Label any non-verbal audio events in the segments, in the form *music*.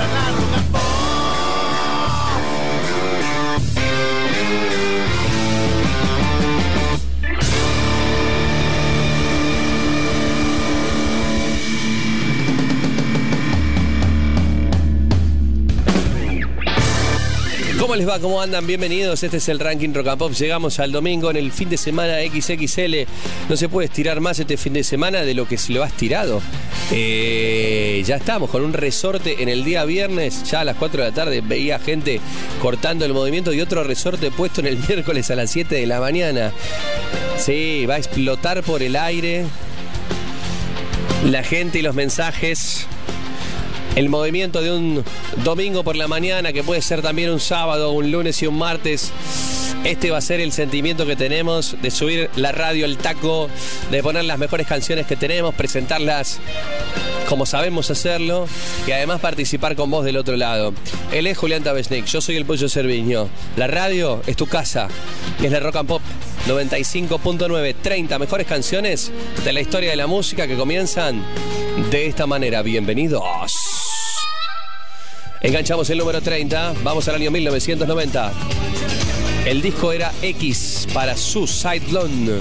hasta la ruta. ¿Cómo les va? ¿Cómo andan? Bienvenidos. Este es el ranking Rock and Pop. Llegamos al domingo en el fin de semana XXL. No se puede estirar más este fin de semana de lo que se lo ha estirado. Eh, ya estamos con un resorte en el día viernes. Ya a las 4 de la tarde veía gente cortando el movimiento y otro resorte puesto en el *laughs* miércoles a las 7 de la mañana. Sí, va a explotar por el aire. La gente y los mensajes el movimiento de un domingo por la mañana, que puede ser también un sábado, un lunes y un martes. Este va a ser el sentimiento que tenemos de subir la radio al taco, de poner las mejores canciones que tenemos, presentarlas como sabemos hacerlo y además participar con vos del otro lado. Él es Julián Tabesnik, yo soy el Pollo Cerviño. La radio es tu casa y es la Rock and Pop 95.9, 30 mejores canciones de la historia de la música que comienzan de esta manera. Bienvenidos. Enganchamos el número 30, vamos al año 1990. El disco era X para Suicide Blonde.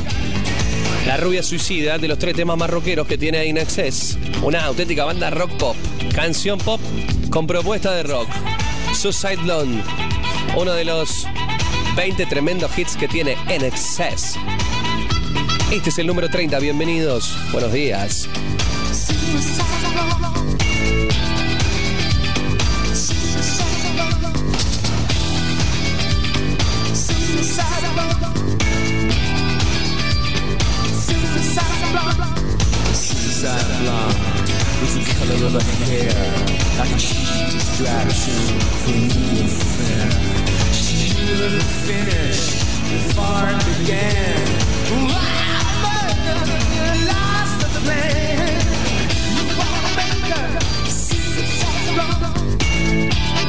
La rubia suicida de los tres temas más rockeros que tiene In Excess. Una auténtica banda rock pop. Canción pop con propuesta de rock. Suicide Blonde. Uno de los 20 tremendos hits que tiene In Excess. Este es el número 30. Bienvenidos. Buenos días. Color of her hair, like a cheap distraction from new affair. She knew the finish before it began. Wow, you lost the plan. You wanna make her suicide blonde.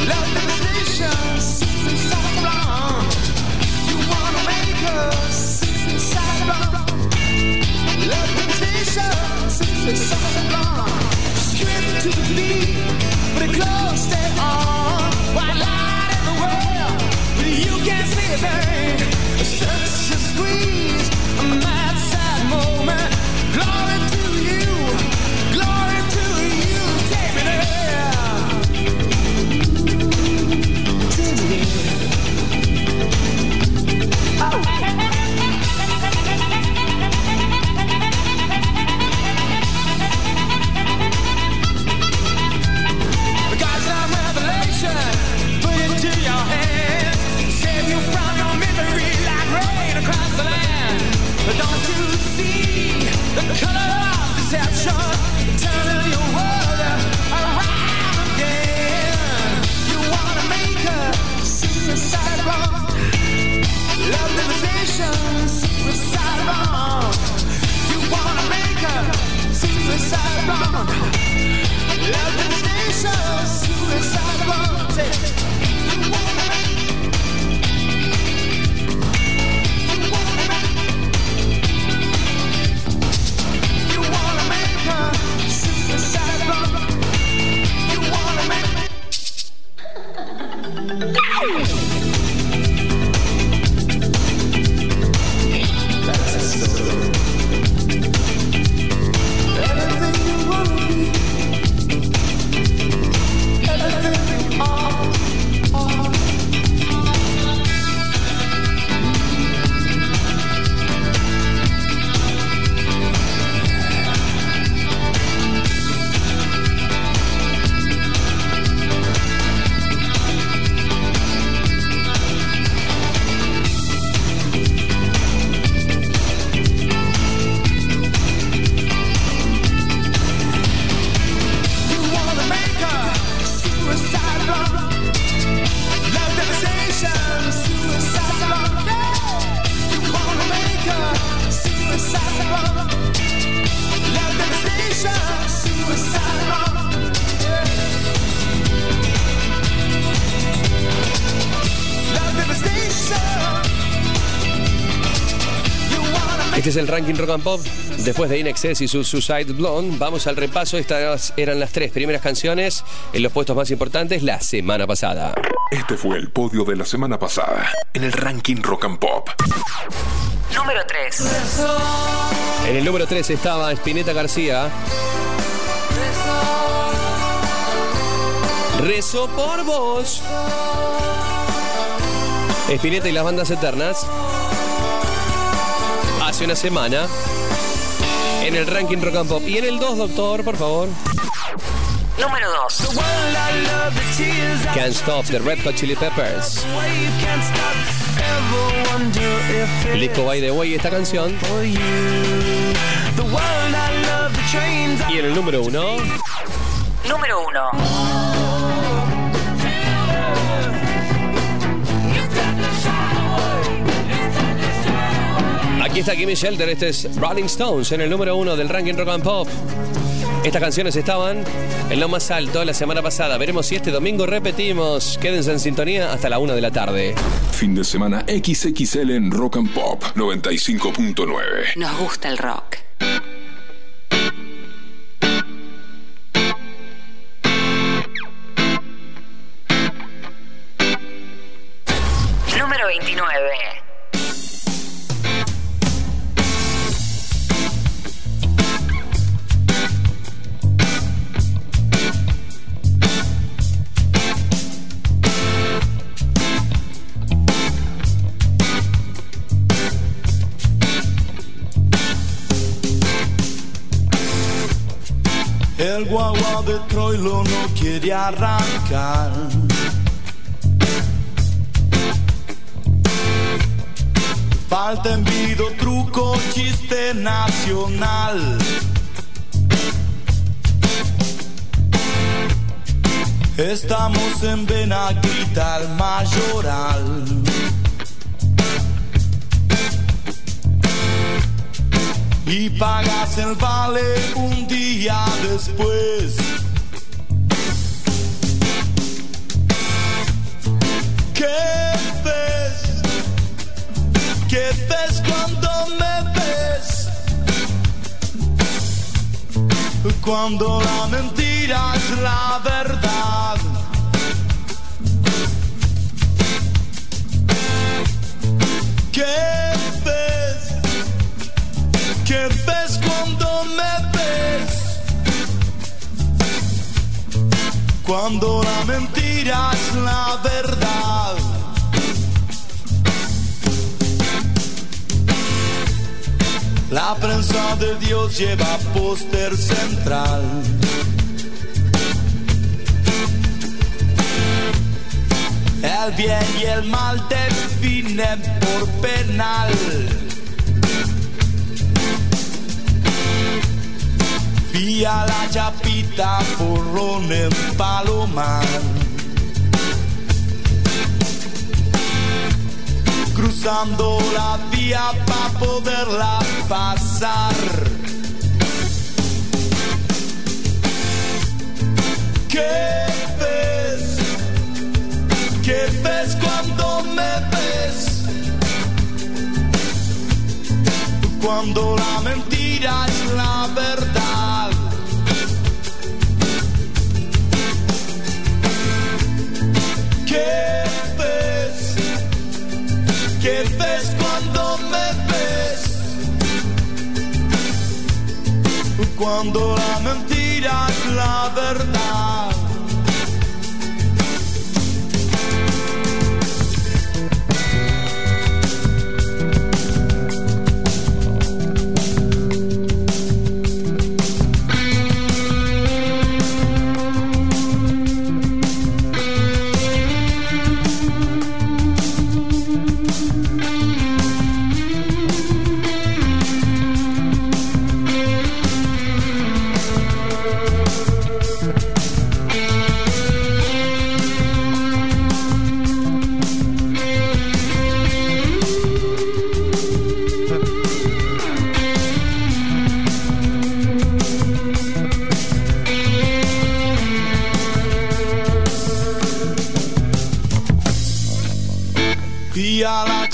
Love devastation, suicide blonde. You wanna make her suicide blonde. Love devastation, suicide blonde. Straight to but light the you can't see a thing. Such a squeeze, a mad sad moment. Glory to you, glory to you. Take me there. Take me there. Suicide bomb. Love devastation, suicide bomb. Este es el ranking Rock and Pop. Después de In Excess y su Suicide Blonde, vamos al repaso. Estas eran las tres primeras canciones en los puestos más importantes la semana pasada. Este fue el podio de la semana pasada en el ranking Rock and Pop. Número 3. En el número 3 estaba Spinetta García. Rezo por vos. Espineta y las bandas eternas. Hace una semana. En el ranking rock and pop. Y en el 2, doctor, por favor. Número 2. Can't Stop the Red Hot Chili Peppers. Lico by the way esta canción. Y en el número 1. Número 1. Aquí está Kimmy Shelter, este es Rolling Stones en el número 1 del ranking rock and pop. Estas canciones estaban en lo más alto la semana pasada. Veremos si este domingo repetimos. Quédense en sintonía hasta la 1 de la tarde. Fin de semana XXL en Rock and Pop 95.9. Nos gusta el rock. Guagua de Troilo no quiere arrancar. Falta envido, truco, chiste nacional. Estamos en Benaguita, el mayoral. Y pagas el vale un día después. ¿Qué ves? ¿Qué ves cuando me ves? Cuando la mentira es la verdad. ¿Qué? ¿Qué ves cuando me ves? Cuando la mentira es la verdad. La prensa de Dios lleva póster central. El bien y el mal definen por penal. Vía la chapita porrón en Palomar. Cruzando la vía para poderla pasar. ¿Qué ves? ¿Qué ves cuando me ves? Cuando la mentira es la verdad. ¿Qué ves? ¿Qué ves cuando me ves? Cuando la mentira es la verdad.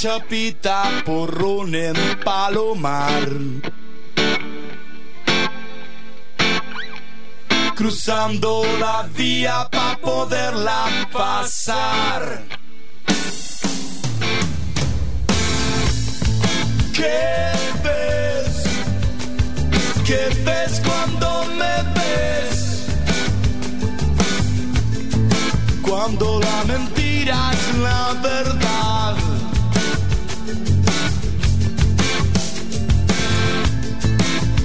Chapita porrón en Palomar. Cruzando la vía para poderla pasar. ¿Qué ves? ¿Qué ves cuando me ves? Cuando la mentira es la verdad.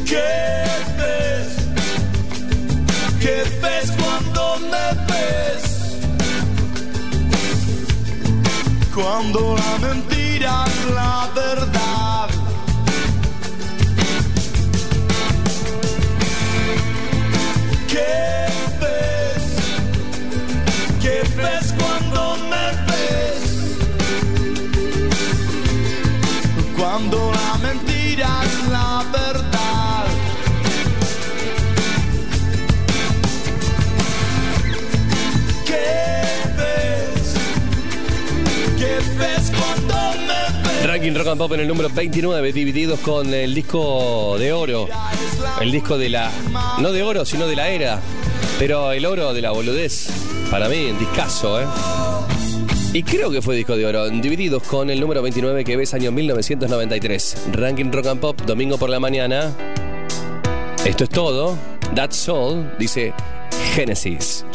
¿Qué ves? ¿Qué ves cuando me ves? Cuando la mentira es la verdad. ¿Qué ves? ¿Qué ves cuando me ves? Cuando la mentira es la verdad. Latin Rock and Pop en el número 29, divididos con el disco de oro. El disco de la. No de oro, sino de la era. Pero el oro de la boludez. Para mí, en discazo, ¿eh? Y creo que fue disco de oro, divididos con el número 29 que ves año 1993. Ranking Rock and Pop, domingo por la mañana. Esto es todo. That's all, dice Genesis.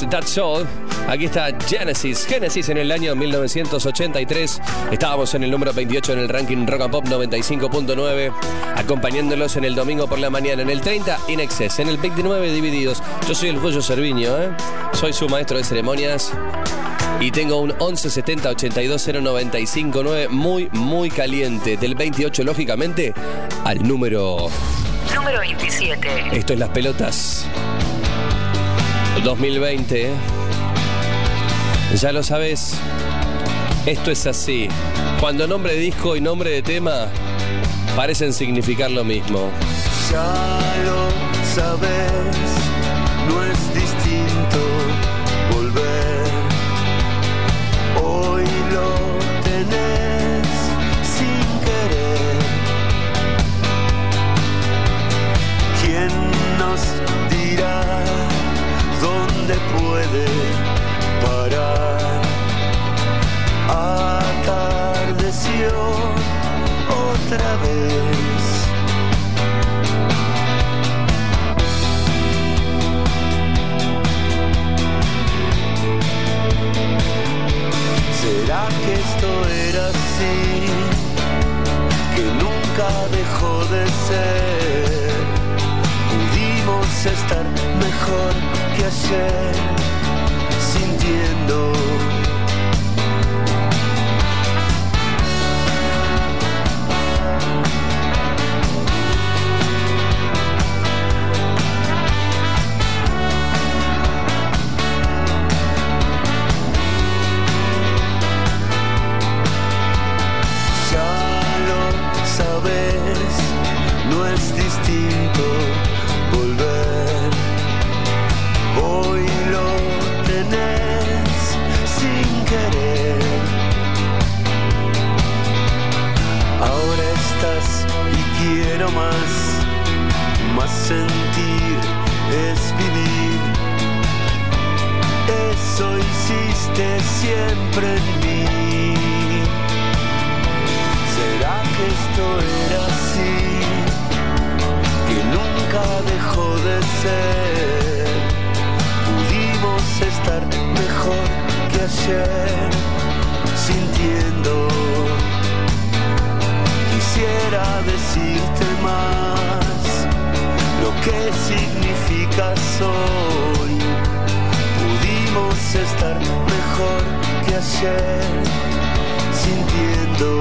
That's All. Aquí está Genesis. Genesis en el año 1983. Estábamos en el número 28 en el ranking Rock and Pop 95.9. Acompañándolos en el domingo por la mañana. En el 30, In Excess. En el 29, Divididos. Yo soy el Pollo Cerviño, ¿eh? Soy su maestro de ceremonias. Y tengo un 1170 959 muy, muy caliente. Del 28, lógicamente, al número. Número 27. Esto es Las Pelotas. 2020. Ya lo sabes. Esto es así. Cuando nombre de disco y nombre de tema parecen significar lo mismo. Ya lo sabes, no es dónde puede parar? Atardeció otra vez. ¿Será que esto era así? Que nunca dejó de ser. Pudimos estar mejor que ayer, sintiendo. Ya lo sabes, no es distinto quiero más, más sentir es vivir. Eso hiciste siempre en mí. ¿Será que esto era así? Que nunca dejó de ser. Pudimos estar mejor que ayer, sintiendo. Quisiera decirte más lo que significas hoy. Pudimos estar mejor que ayer, sintiendo.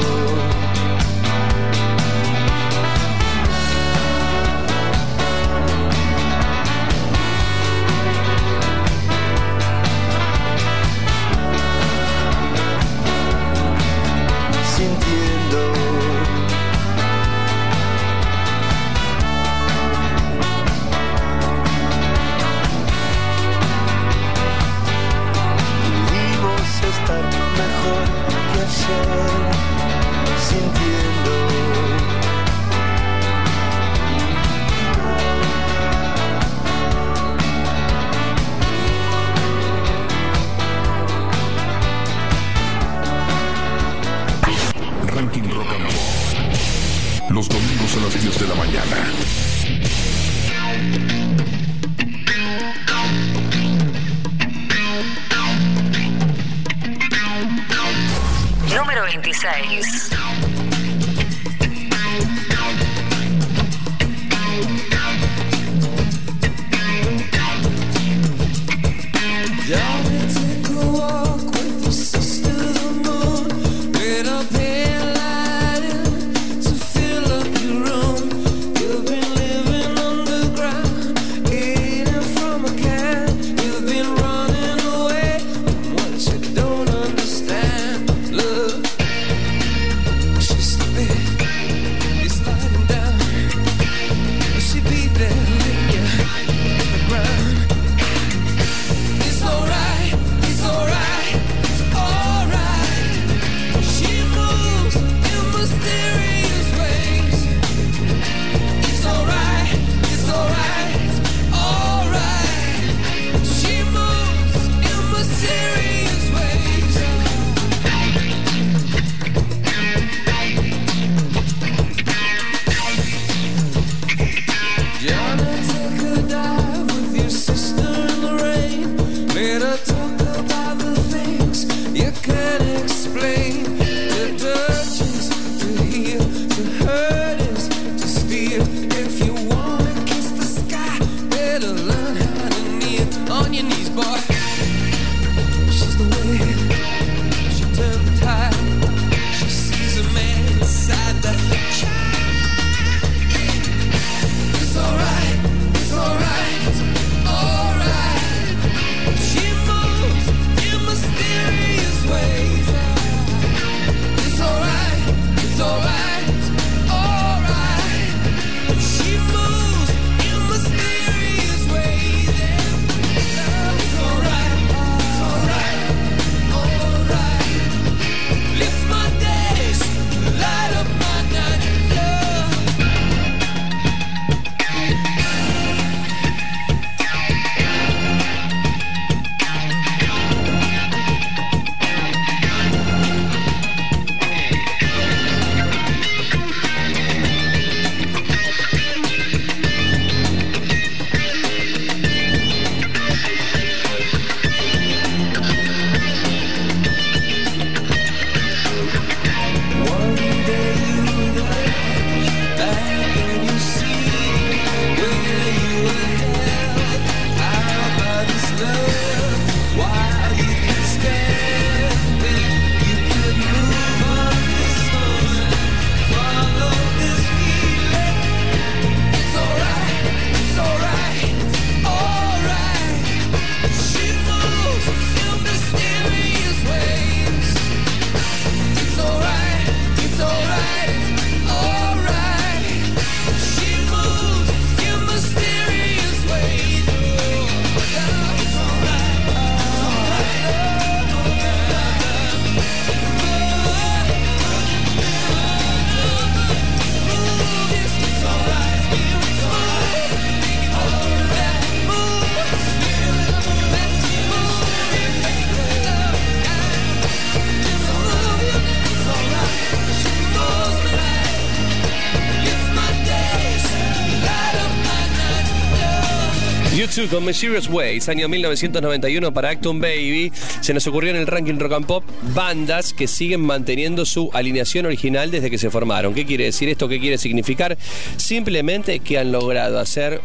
Con Mysterious Ways, año 1991 para Acton Baby. Se nos ocurrió en el ranking rock and pop bandas que siguen manteniendo su alineación original desde que se formaron. ¿Qué quiere decir esto? ¿Qué quiere significar? Simplemente que han logrado hacer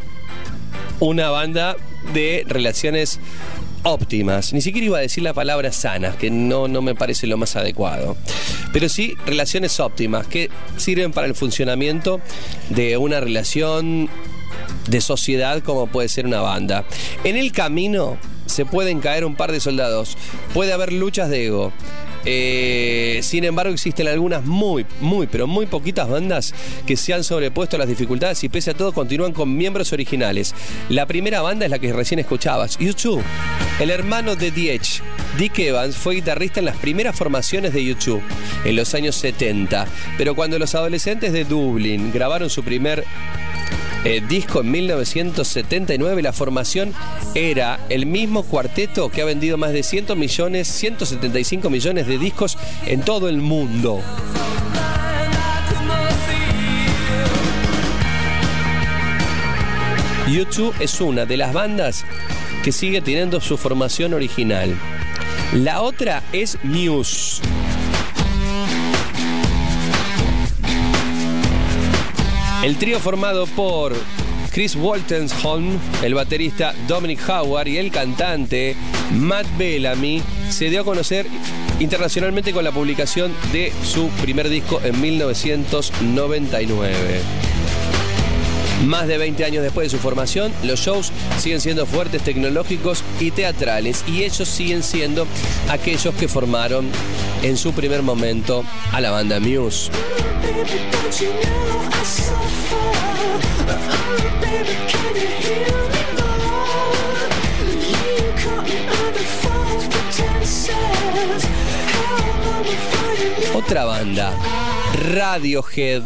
una banda de relaciones óptimas. Ni siquiera iba a decir la palabra sanas, que no, no me parece lo más adecuado. Pero sí relaciones óptimas que sirven para el funcionamiento de una relación de sociedad como puede ser una banda. En el camino se pueden caer un par de soldados, puede haber luchas de ego. Eh, sin embargo, existen algunas muy, muy, pero muy poquitas bandas que se han sobrepuesto a las dificultades y pese a todo continúan con miembros originales. La primera banda es la que recién escuchabas, YouTube. El hermano de Diech, Dick Evans, fue guitarrista en las primeras formaciones de YouTube en los años 70, pero cuando los adolescentes de Dublín grabaron su primer eh, disco en 1979, la formación era el mismo cuarteto que ha vendido más de 100 millones, 175 millones de discos en todo el mundo. YouTube es una de las bandas que sigue teniendo su formación original. La otra es Muse. El trío formado por Chris Waltensholm, el baterista Dominic Howard y el cantante Matt Bellamy se dio a conocer internacionalmente con la publicación de su primer disco en 1999. Más de 20 años después de su formación, los shows siguen siendo fuertes, tecnológicos y teatrales, y ellos siguen siendo aquellos que formaron en su primer momento a la banda Muse. Otra banda, Radiohead.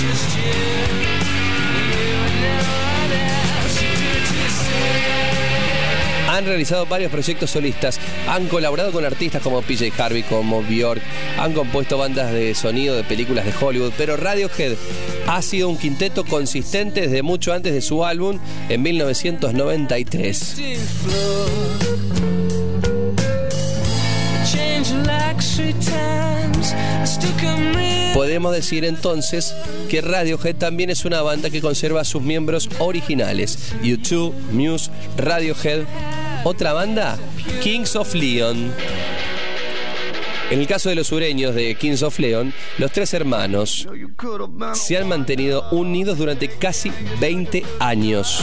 That's Han realizado varios proyectos solistas, han colaborado con artistas como PJ Harvey, como Bjork, han compuesto bandas de sonido de películas de Hollywood, pero Radiohead ha sido un quinteto consistente desde mucho antes de su álbum en 1993. Change like three times, I still come real. Podemos decir entonces que Radiohead también es una banda que conserva a sus miembros originales. YouTube, Muse, Radiohead. Otra banda, Kings of Leon. En el caso de los sureños de Kings of Leon, los tres hermanos se han mantenido unidos durante casi 20 años.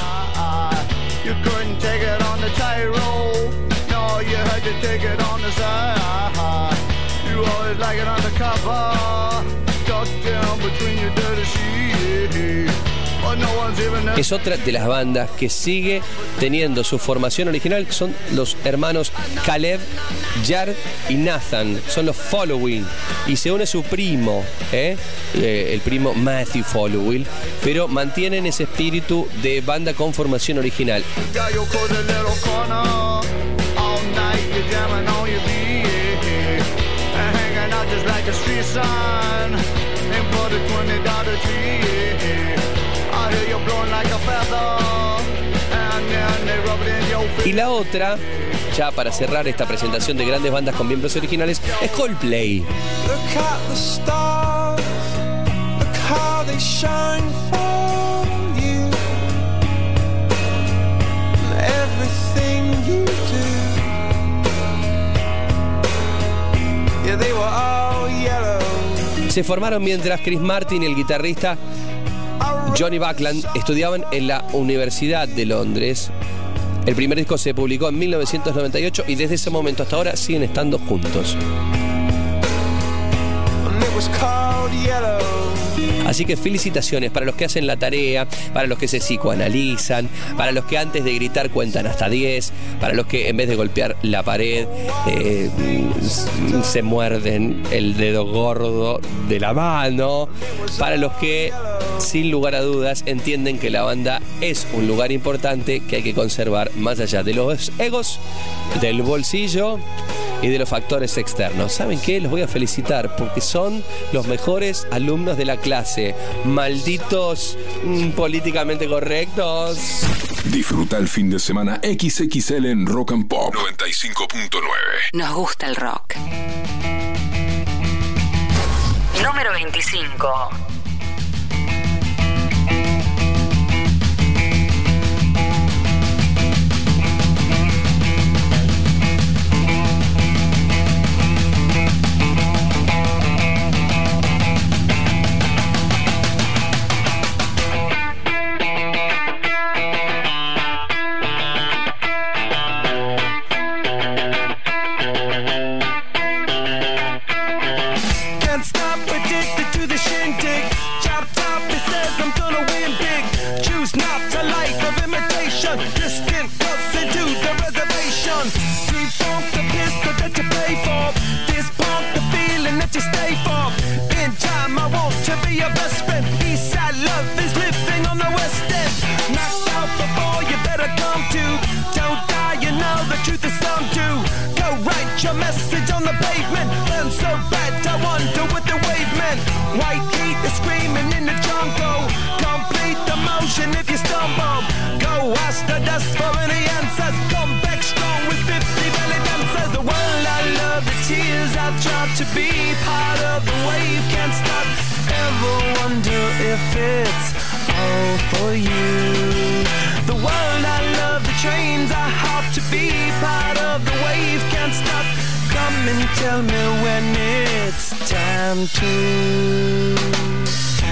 Es otra de las bandas que sigue teniendo su formación original, son los hermanos Caleb, Jared y Nathan, son los Following. Y se une su primo, ¿eh? Eh, el primo Matthew Following, pero mantienen ese espíritu de banda con formación original. Y la otra, ya para cerrar esta presentación de grandes bandas con miembros originales, es Coldplay. Se formaron mientras Chris Martin el guitarrista Johnny Buckland estudiaban en la Universidad de Londres. El primer disco se publicó en 1998 y desde ese momento hasta ahora siguen estando juntos. Así que felicitaciones para los que hacen la tarea, para los que se psicoanalizan, para los que antes de gritar cuentan hasta 10, para los que en vez de golpear la pared eh, se muerden el dedo gordo de la mano, para los que sin lugar a dudas entienden que la banda es un lugar importante que hay que conservar más allá de los egos, del bolsillo y de los factores externos. ¿Saben qué? Los voy a felicitar porque son los mejores alumnos de la clase. Malditos mm, políticamente correctos. Disfruta el fin de semana XXL en Rock and Pop 95.9. Nos gusta el rock. Número 25. Message on the pavement. Burn so bad, I wonder what the wave meant. White heat is screaming in the jungle. Complete the motion if you stumble. Go ask the dust for any answers. Come back strong with 50 belly dancers. The world I love, the tears I drop to be part of the wave. Can't stop. Ever wonder if it's all for you? The world I love, the trains I and tell me when it's time to.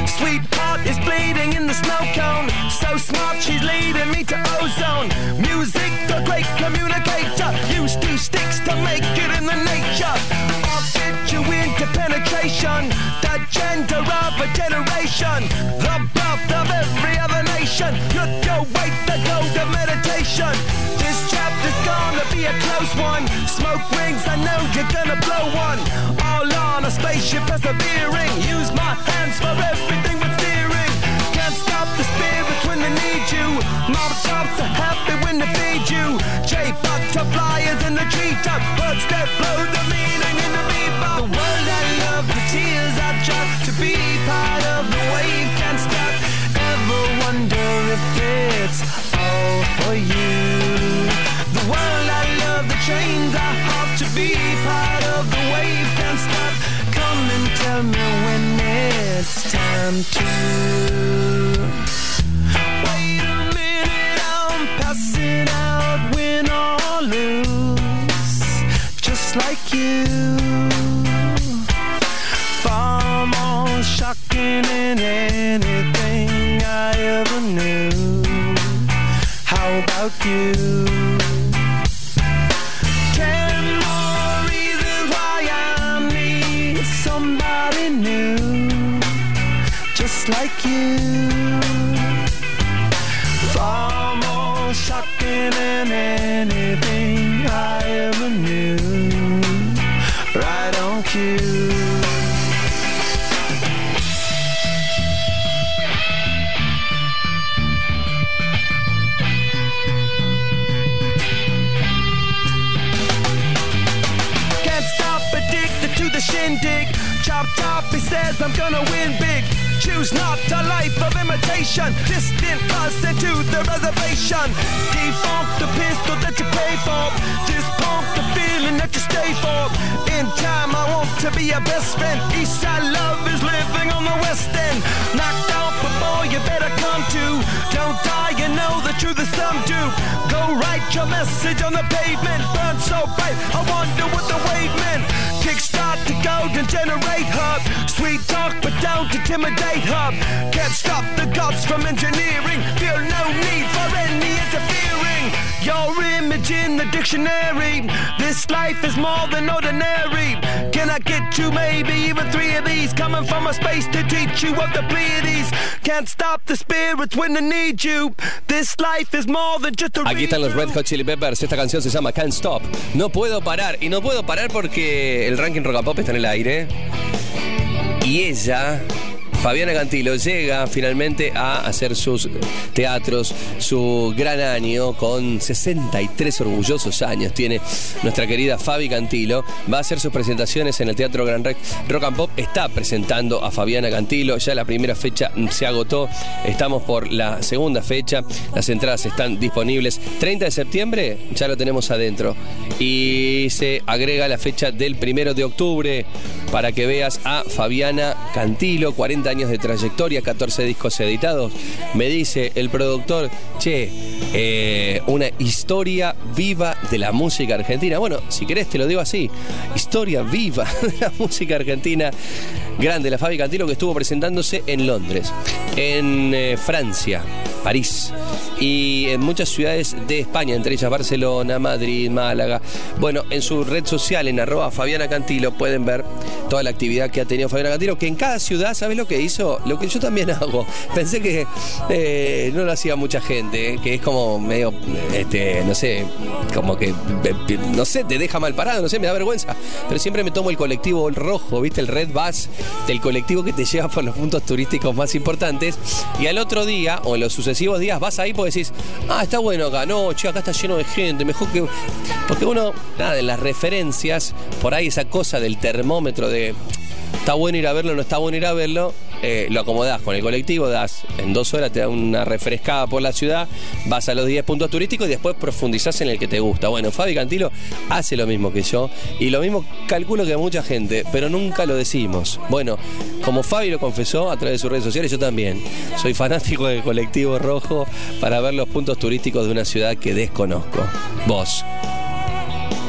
Sweetheart is bleeding in the snow cone. So smart, she's leading me to ozone. Music, the great communicator. Use two sticks to make it in the nature. Into penetration. The gender of a generation. The birth of every other nation. Look your way to go to meditation. This chapter's gonna be a close one. Smoke rings, I know you're gonna blow one. All on a spaceship persevering. Use my hands for everything but steering. Can't stop the they need you. Mob tops are happy when they feed you. J butterflies in the treetop. Birds that blow the meaning in the bebop. The world I love, the tears I drop to be part of the wave. Can't stop. Ever wonder if it's all for you? The world I love, the trains I hop to be part of the wave. Can't stop. Come and tell me when it's time to. Far more shocking than anything I ever knew. How about you? Says I'm gonna win big. Choose not a life of imitation. Distant cousin to the reservation. Defunct the pistol that you pay for. Pump the feeling that you stay for. In time, I want to be your best friend. Eastside love is living on the west end. Knocked out before you better come to. Don't die, you know the truth is some do. Go write your message on the pavement. Burn so bright, I wonder what the wave meant. Kickstart the golden generate hub. Sweet talk, but don't intimidate hub. Can't stop the gods from engineering. Feel no need for any interfering. Your image in the dictionary. This life is more than ordinary. Can I get two, maybe even three of these? Coming from a space to teach you of the Pleiades. Can't stop the spirits when they need you. This life is more than just a Aquí están los Red. Hot Chili Peppers. Esta canción se llama Can't Stop. No puedo parar. Y no puedo parar porque el ranking Rock and Pop está en el aire. Y ella Fabiana Cantilo llega finalmente a hacer sus teatros, su gran año con 63 orgullosos años. Tiene nuestra querida Fabi Cantilo. Va a hacer sus presentaciones en el Teatro Gran Rex. Rock and Pop está presentando a Fabiana Cantilo. Ya la primera fecha se agotó. Estamos por la segunda fecha. Las entradas están disponibles. 30 de septiembre ya lo tenemos adentro. Y se agrega la fecha del primero de octubre para que veas a Fabiana Cantilo, 40 años de trayectoria, 14 discos editados. Me dice el productor, che, eh, una historia viva de la música argentina. Bueno, si querés te lo digo así, historia viva *laughs* de la música argentina. Grande, la Fabi Cantilo que estuvo presentándose en Londres, en eh, Francia, París y en muchas ciudades de España, entre ellas Barcelona, Madrid, Málaga. Bueno, en su red social, en arroba Fabiana Cantilo, pueden ver toda la actividad que ha tenido Fabiana Cantilo, que en cada ciudad, ¿sabes lo que hizo? Lo que yo también *laughs* hago. Pensé que eh, no lo hacía mucha gente, eh, que es como medio, este, no sé, como que, eh, no sé, te deja mal parado, no sé, me da vergüenza. Pero siempre me tomo el colectivo el rojo, ¿viste? El Red Bus, del colectivo que te lleva por los puntos turísticos más importantes. Y al otro día, o en los sucesivos días, vas ahí porque decís, ah, está bueno acá, no, che, acá está lleno de gente, mejor que. Porque uno, nada, de las referencias, por ahí esa cosa del termómetro de está bueno ir a verlo, no está bueno ir a verlo, eh, lo acomodás con el colectivo, das en dos horas te da una refrescada por la ciudad, vas a los 10 puntos turísticos y después profundizás en el que te gusta. Bueno, Fabi Cantilo hace lo mismo que yo y lo mismo calculo que mucha gente, pero nunca lo decimos. Bueno, como Fabi lo confesó a través de sus redes sociales, yo también soy fanático del colectivo rojo para ver los puntos turísticos de una ciudad que desconozco. Vos.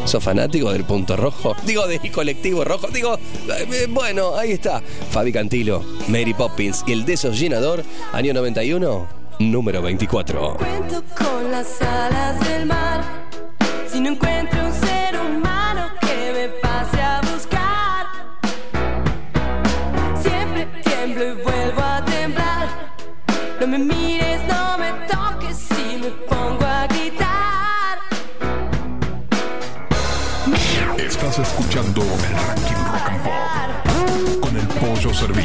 ¿Sos fanático del punto rojo? *laughs* Digo, del colectivo rojo. Digo, eh, bueno, ahí está. Fabi Cantilo, Mary Poppins y el desollinador, año 91, número 24. Cuento con las alas del mar. Si no encuentro un ser humano que me pase a buscar, siempre tiemblo y vuelvo a temblar. No me mires, el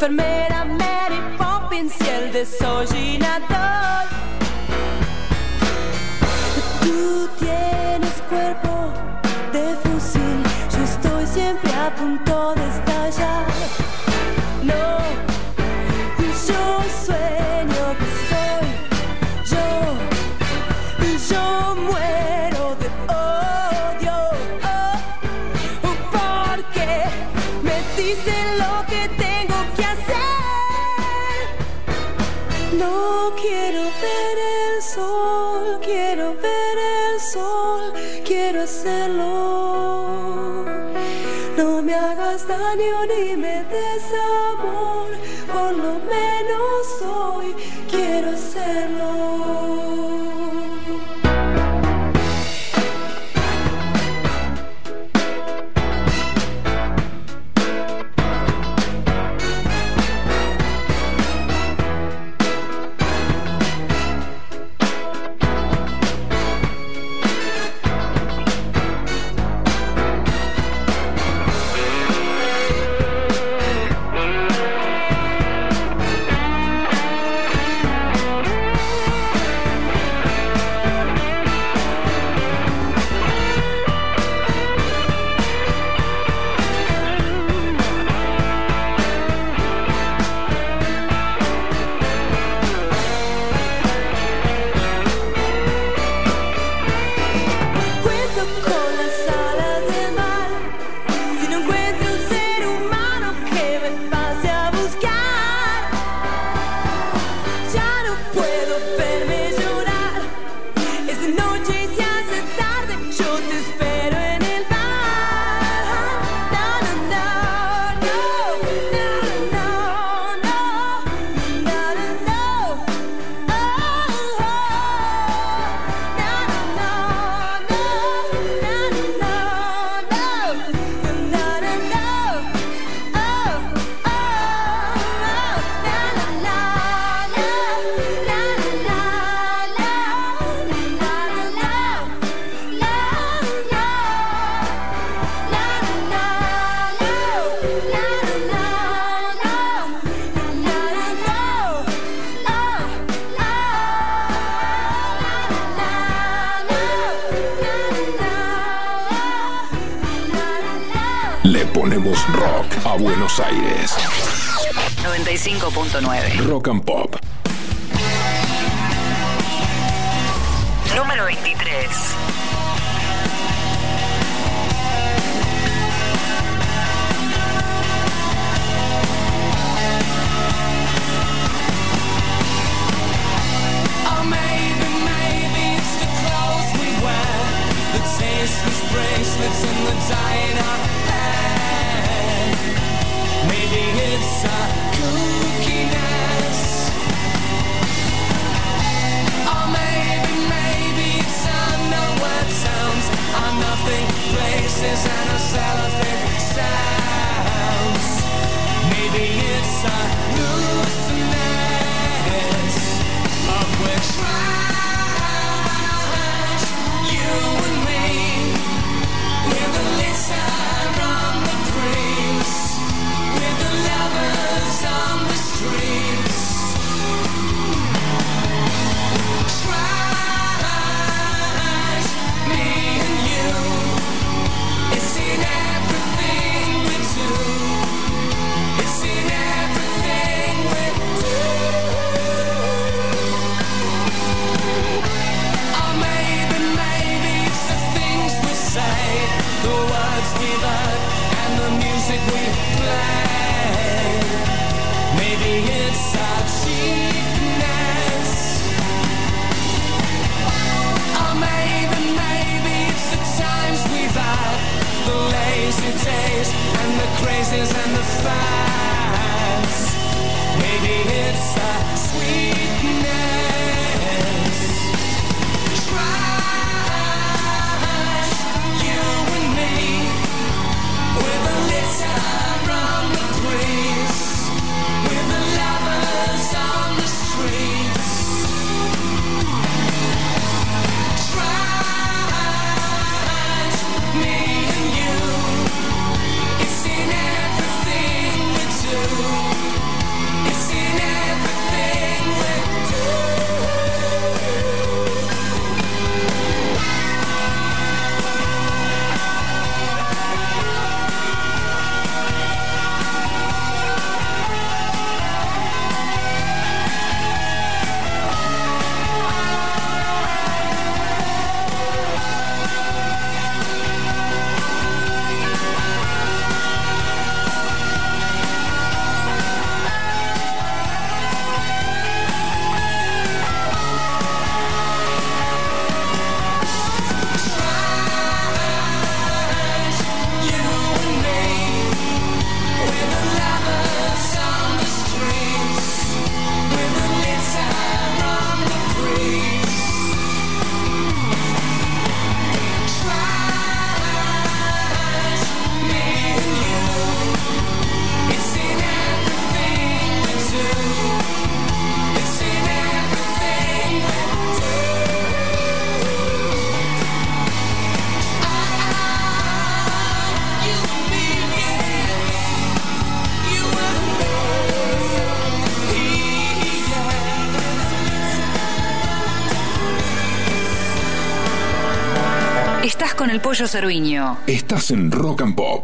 enfermera Mary Poppins y el desollinador. praises and the fights. Maybe it's a sweetness. Try. Estás en Rock and Pop.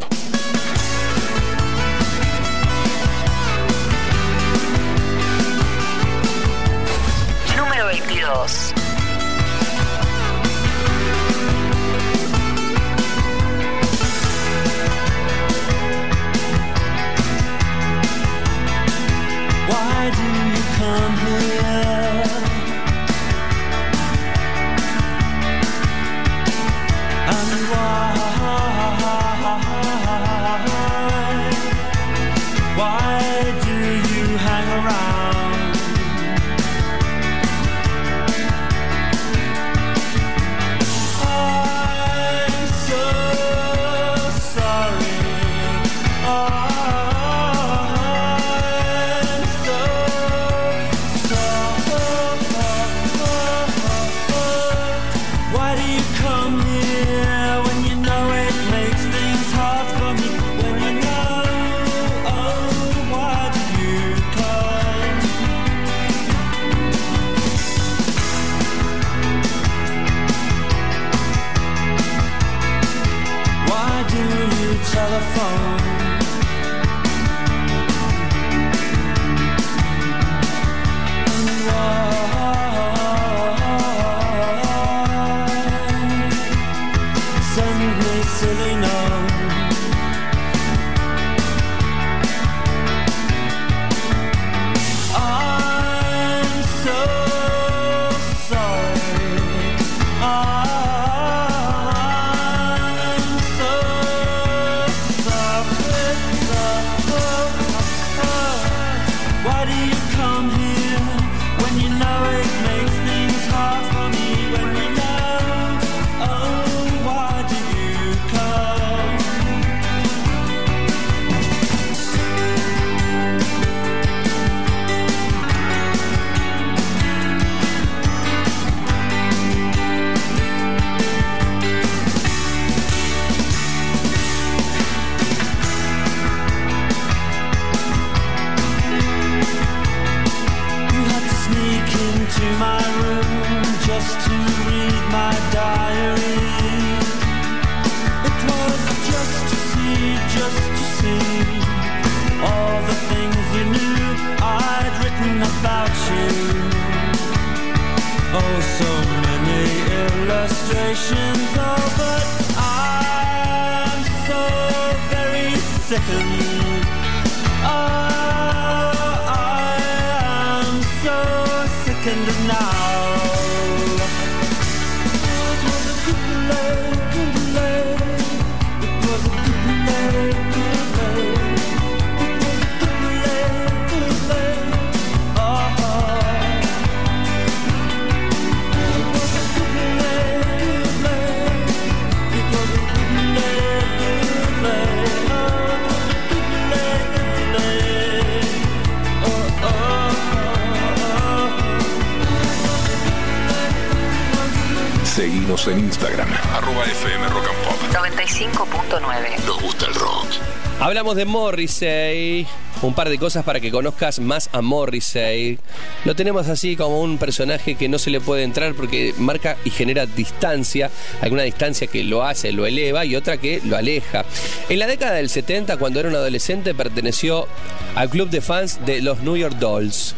Hablamos de Morrissey. Un par de cosas para que conozcas más a Morrissey. Lo tenemos así como un personaje que no se le puede entrar porque marca y genera distancia. Alguna distancia que lo hace, lo eleva y otra que lo aleja. En la década del 70, cuando era un adolescente, perteneció al club de fans de los New York Dolls.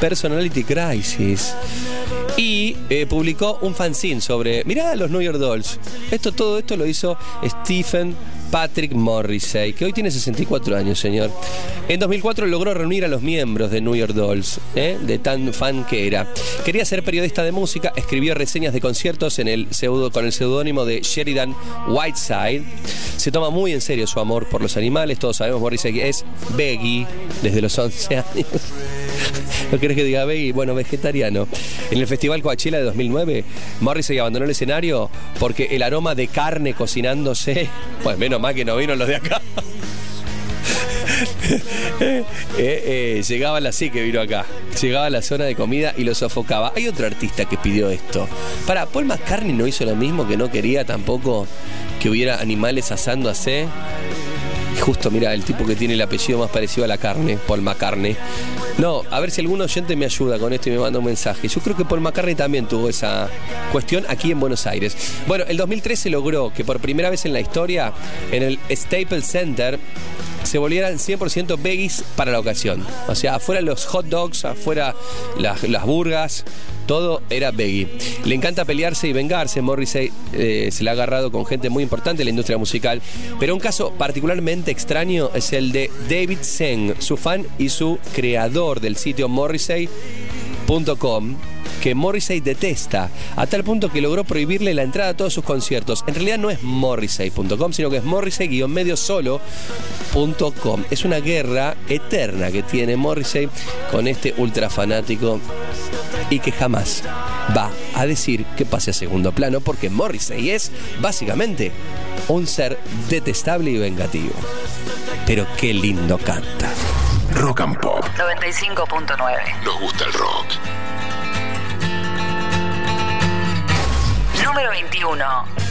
Personality Crisis. Y eh, publicó un fanzine sobre, mirá los New York Dolls. Esto, todo esto lo hizo Stephen Patrick Morrissey, que hoy tiene 64 años, señor. En 2004 logró reunir a los miembros de New York Dolls, ¿eh? de tan fan que era. Quería ser periodista de música, escribió reseñas de conciertos en el pseudo, con el seudónimo de Sheridan Whiteside. Se toma muy en serio su amor por los animales. Todos sabemos, Morrissey es veggie desde los 11 años. *laughs* ¿No querés que diga veggie? Bueno, vegetariano. En el Festival Coachella de 2009, Morrissey abandonó el escenario porque el aroma de carne cocinándose, *laughs* pues menos mal que no vino los de acá. *laughs* Eh, eh, llegaba la sí que vino acá. Llegaba a la zona de comida y lo sofocaba. Hay otro artista que pidió esto. Para, Paul McCartney no hizo lo mismo, que no quería tampoco que hubiera animales asándose. Y Justo, mira, el tipo que tiene el apellido más parecido a la carne, Paul McCartney. No, a ver si algún oyente me ayuda con esto y me manda un mensaje. Yo creo que Paul McCartney también tuvo esa cuestión aquí en Buenos Aires. Bueno, el 2013 logró que por primera vez en la historia, en el Staples Center, se volvieran 100% veggies para la ocasión. O sea, afuera los hot dogs, afuera las, las burgas, todo era veggie. Le encanta pelearse y vengarse. Morrissey eh, se le ha agarrado con gente muy importante en la industria musical. Pero un caso particularmente extraño es el de David Seng, su fan y su creador del sitio Morrissey.com que Morrissey detesta, a tal punto que logró prohibirle la entrada a todos sus conciertos. En realidad no es Morrissey.com, sino que es Morrissey-mediosolo.com. Es una guerra eterna que tiene Morrissey con este ultra fanático y que jamás va a decir que pase a segundo plano porque Morrissey es básicamente un ser detestable y vengativo. Pero qué lindo canta. Rock and Pop. 95.9. Nos gusta el rock. Número 21.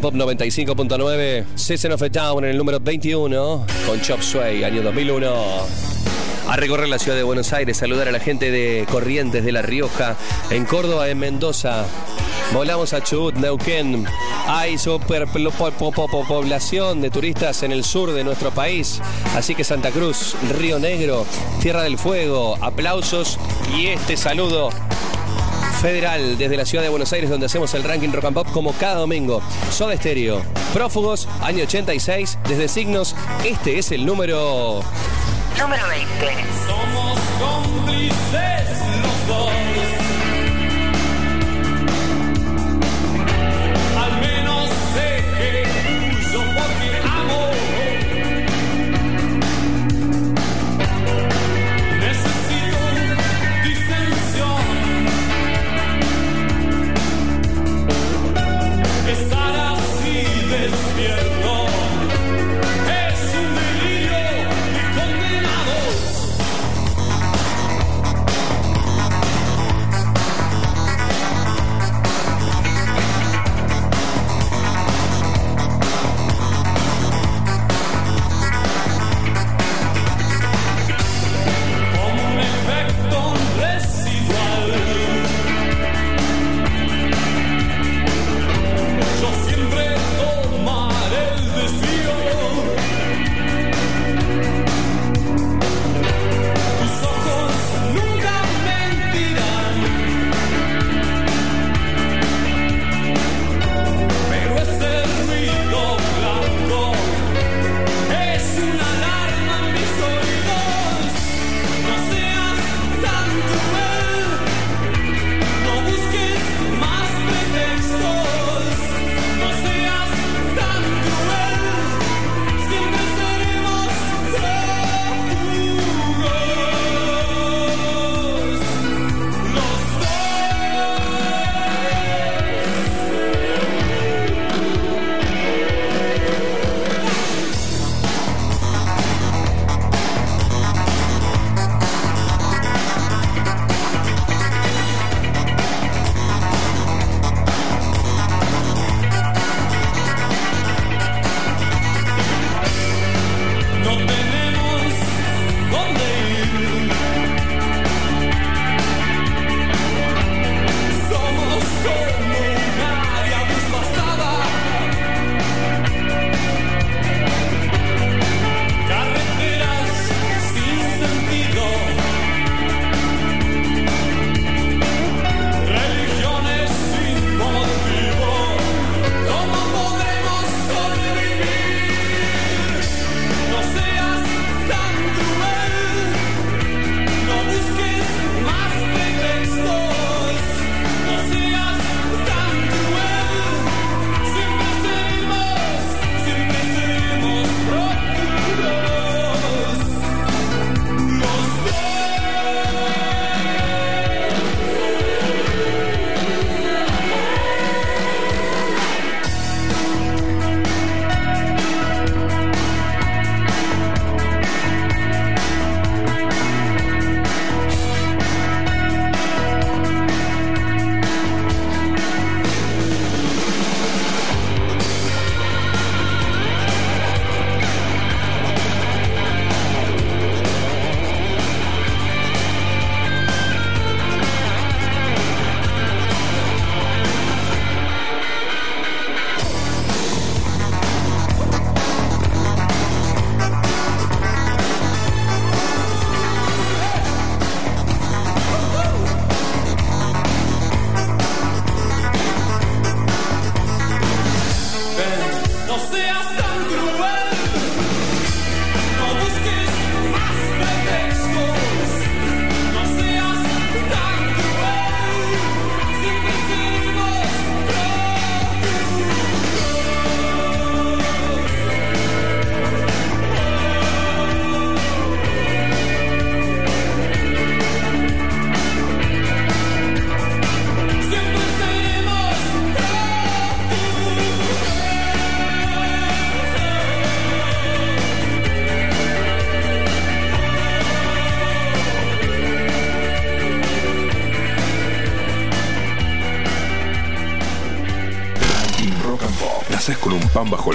Pop 95.9, Season of a Town en el número 21, con Chop Sway, año 2001 a recorrer la ciudad de Buenos Aires, saludar a la gente de Corrientes, de La Rioja, en Córdoba, en Mendoza. Volamos a Chubut, Neuquén. Hay superpoblación de turistas en el sur de nuestro país. Así que Santa Cruz, Río Negro, Tierra del Fuego, aplausos y este saludo Federal, desde la ciudad de Buenos Aires, donde hacemos el ranking rock and pop como cada domingo. Soda Estéreo, Prófugos, año 86, desde Signos, este es el número. Número 20. Somos cómplices.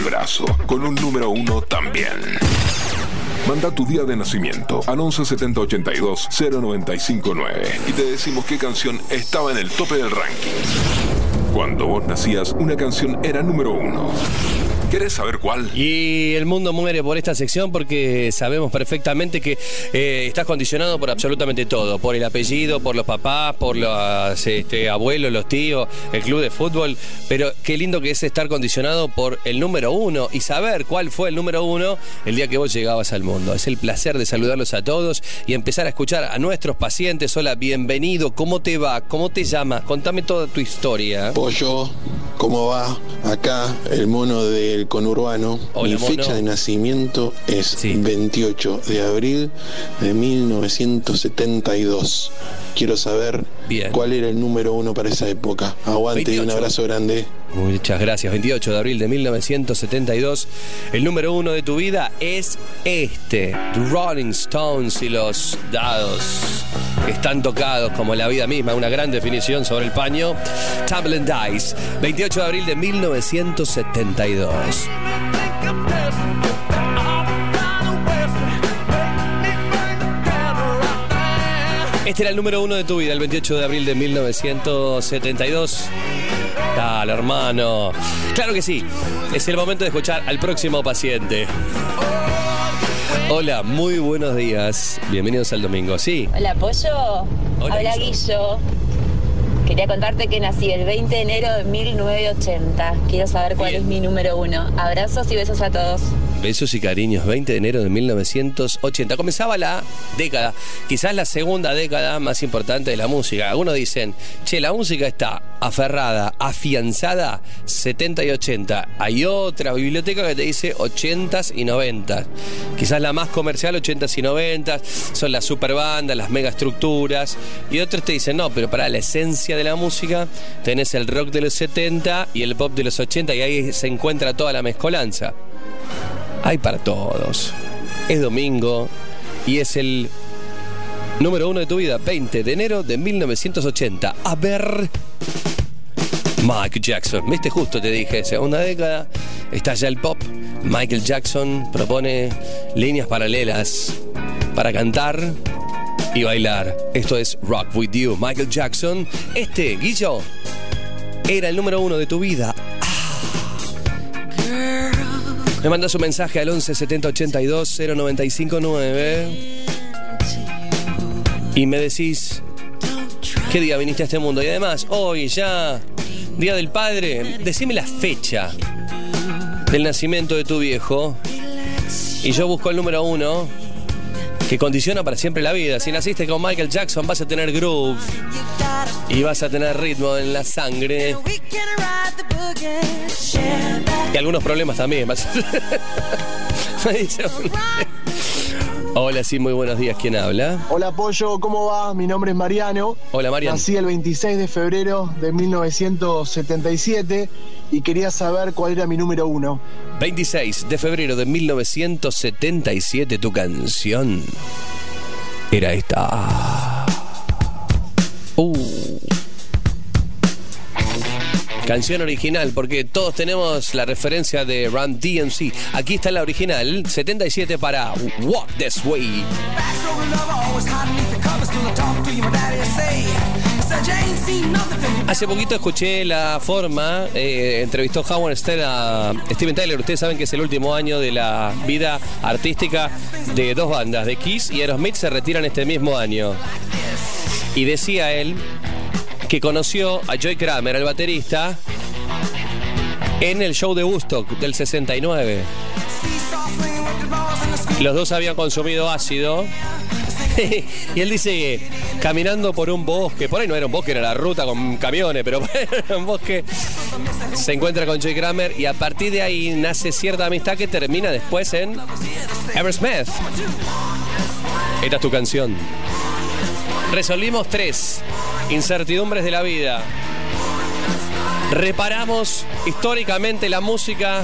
Brazo, con un número uno también. Manda tu día de nacimiento al 11 70 82 0959 y te decimos qué canción estaba en el tope del ranking. Cuando vos nacías, una canción era número uno. ¿Querés saber cuál? Y el mundo muere por esta sección porque sabemos perfectamente que eh, estás condicionado por absolutamente todo, por el apellido, por los papás, por los este, abuelos, los tíos, el club de fútbol, pero qué lindo que es estar condicionado por el número uno y saber cuál fue el número uno el día que vos llegabas al mundo. Es el placer de saludarlos a todos y empezar a escuchar a nuestros pacientes. Hola, bienvenido, ¿cómo te va? ¿Cómo te llama? Contame toda tu historia. Pollo, ¿cómo va? Acá el mono del conurbano. Hola, Mi mono. fecha de nacimiento es Sí. 28 de abril de 1972. Quiero saber Bien. cuál era el número uno para esa época. Aguante y un 28. abrazo grande. Muchas gracias. 28 de abril de 1972. El número uno de tu vida es este. The Rolling Stones y los dados están tocados como la vida misma. Una gran definición sobre el paño. And Dice. 28 de abril de 1972. Este era el número uno de tu vida, el 28 de abril de 1972. Dale, hermano. Claro que sí. Es el momento de escuchar al próximo paciente. Hola, muy buenos días. Bienvenidos al domingo. Sí. Hola, Pollo. Hola, Habla Guillo. Guillo. Quería contarte que nací el 20 de enero de 1980. Quiero saber cuál Bien. es mi número uno. Abrazos y besos a todos. Besos y cariños, 20 de enero de 1980. Comenzaba la década, quizás la segunda década más importante de la música. Algunos dicen, che, la música está aferrada, afianzada, 70 y 80. Hay otra biblioteca que te dice 80s y 90s. Quizás la más comercial, 80s y 90s, son las superbandas, las megaestructuras. Y otros te dicen, no, pero para la esencia de la música tenés el rock de los 70 y el pop de los 80 y ahí se encuentra toda la mezcolanza. Hay para todos. Es domingo y es el número uno de tu vida, 20 de enero de 1980. A ver. Michael Jackson. Viste, justo te dije, segunda década, está ya el pop. Michael Jackson propone líneas paralelas para cantar y bailar. Esto es Rock With You. Michael Jackson. Este, Guillo, era el número uno de tu vida. Me mandas un mensaje al 11 70 82 095 9 y me decís qué día viniste a este mundo. Y además, hoy ya, Día del Padre, decime la fecha del nacimiento de tu viejo. Y yo busco el número uno que condiciona para siempre la vida. Si naciste con Michael Jackson vas a tener groove y vas a tener ritmo en la sangre. Y algunos problemas también. *laughs* *laughs* Hola, sí, muy buenos días. ¿Quién habla? Hola Pollo, ¿cómo va? Mi nombre es Mariano. Hola, Marian. Nací el 26 de febrero de 1977 y quería saber cuál era mi número uno. 26 de febrero de 1977, tu canción era esta. Uh. Canción original, porque todos tenemos la referencia de Run DMC. Aquí está la original, 77 para Walk This Way. Hace poquito escuché la forma, eh, entrevistó Howard Stern a Steven Tyler. Ustedes saben que es el último año de la vida artística de dos bandas, de Kiss y Aerosmith, se retiran este mismo año. Y decía él que conoció a Joy Kramer, el baterista, en el show de Woodstock del 69. Los dos habían consumido ácido. *laughs* y él dice caminando por un bosque, por ahí no era un bosque, era la ruta con camiones, pero *laughs* era un bosque, se encuentra con Joy Kramer y a partir de ahí nace cierta amistad que termina después en Eversmith. Esta es tu canción. Resolvimos tres incertidumbres de la vida. Reparamos históricamente la música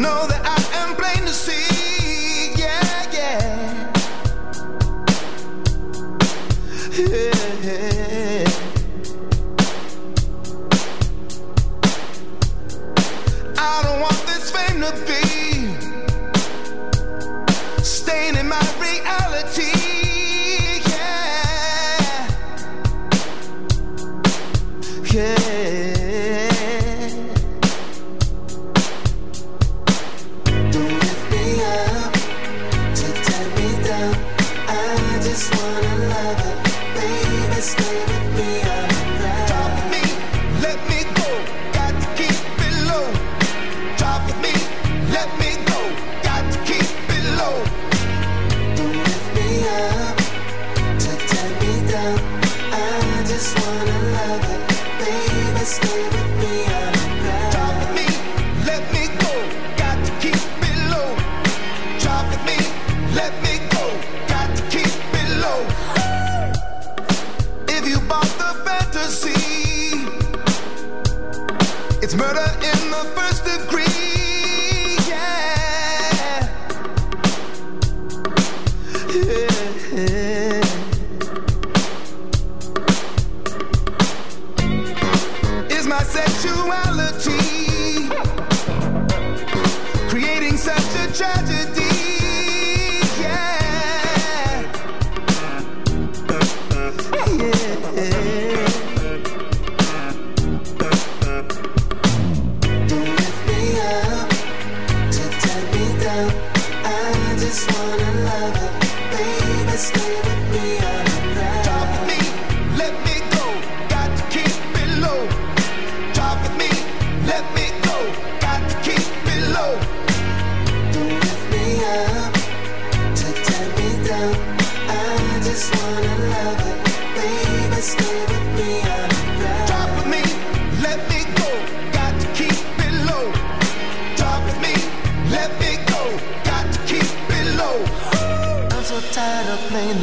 know that I am plain to see. Yeah, yeah. Yeah. I don't want this fame to be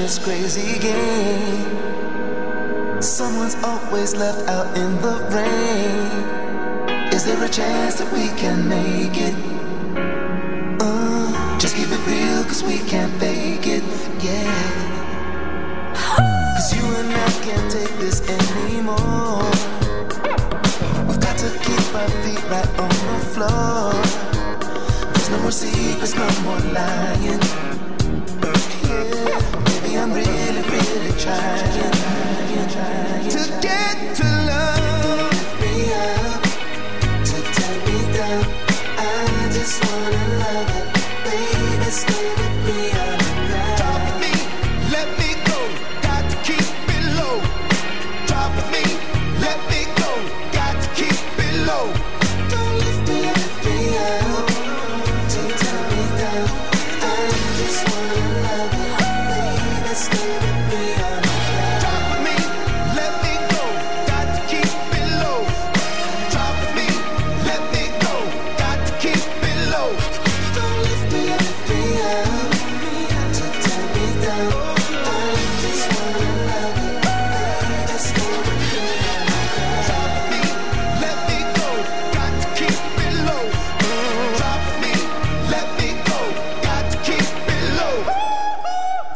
this crazy game. Someone's always left out in the rain. Is there a chance that we can make it? Uh, just keep it real, cause we can't fake it. Yeah. Cause you and I can't take this anymore. We've got to keep our feet right on the floor. There's no more secrets, no more lying.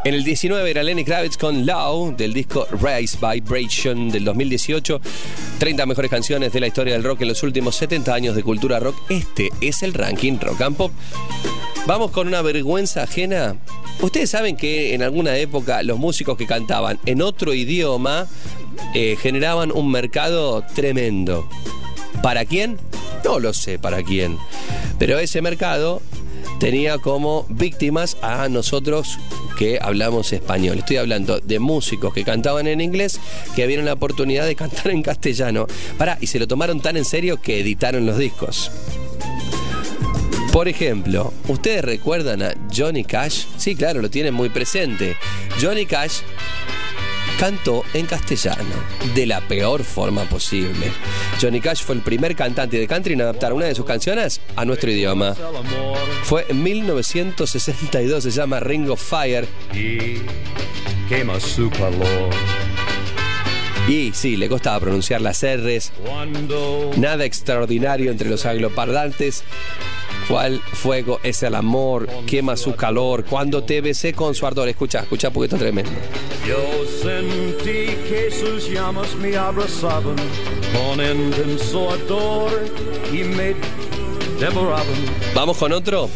En el 19 era Lenny Kravitz con Low del disco Rise Vibration del 2018. 30 mejores canciones de la historia del rock en los últimos 70 años de cultura rock. Este es el ranking Rock and Pop. Vamos con una vergüenza ajena. Ustedes saben que en alguna época los músicos que cantaban en otro idioma eh, generaban un mercado tremendo. ¿Para quién? No lo sé para quién. Pero ese mercado tenía como víctimas a nosotros que hablamos español. Estoy hablando de músicos que cantaban en inglés que vieron la oportunidad de cantar en castellano. Pará, y se lo tomaron tan en serio que editaron los discos. Por ejemplo, ¿ustedes recuerdan a Johnny Cash? Sí, claro, lo tienen muy presente. Johnny Cash cantó en castellano, de la peor forma posible. Johnny Cash fue el primer cantante de country en adaptar una de sus canciones a nuestro idioma. Fue en 1962, se llama Ring of Fire. Y sí, le costaba pronunciar las R's. Nada extraordinario entre los angloparlantes. ¿Cuál fuego es el amor? Quema su calor. Cuando te besé con su ardor. Escucha, escucha porque esto es tremendo. Yo sentí que sus llamas me abrazaban con intenso ardor y me devoraban. Vamos con otro.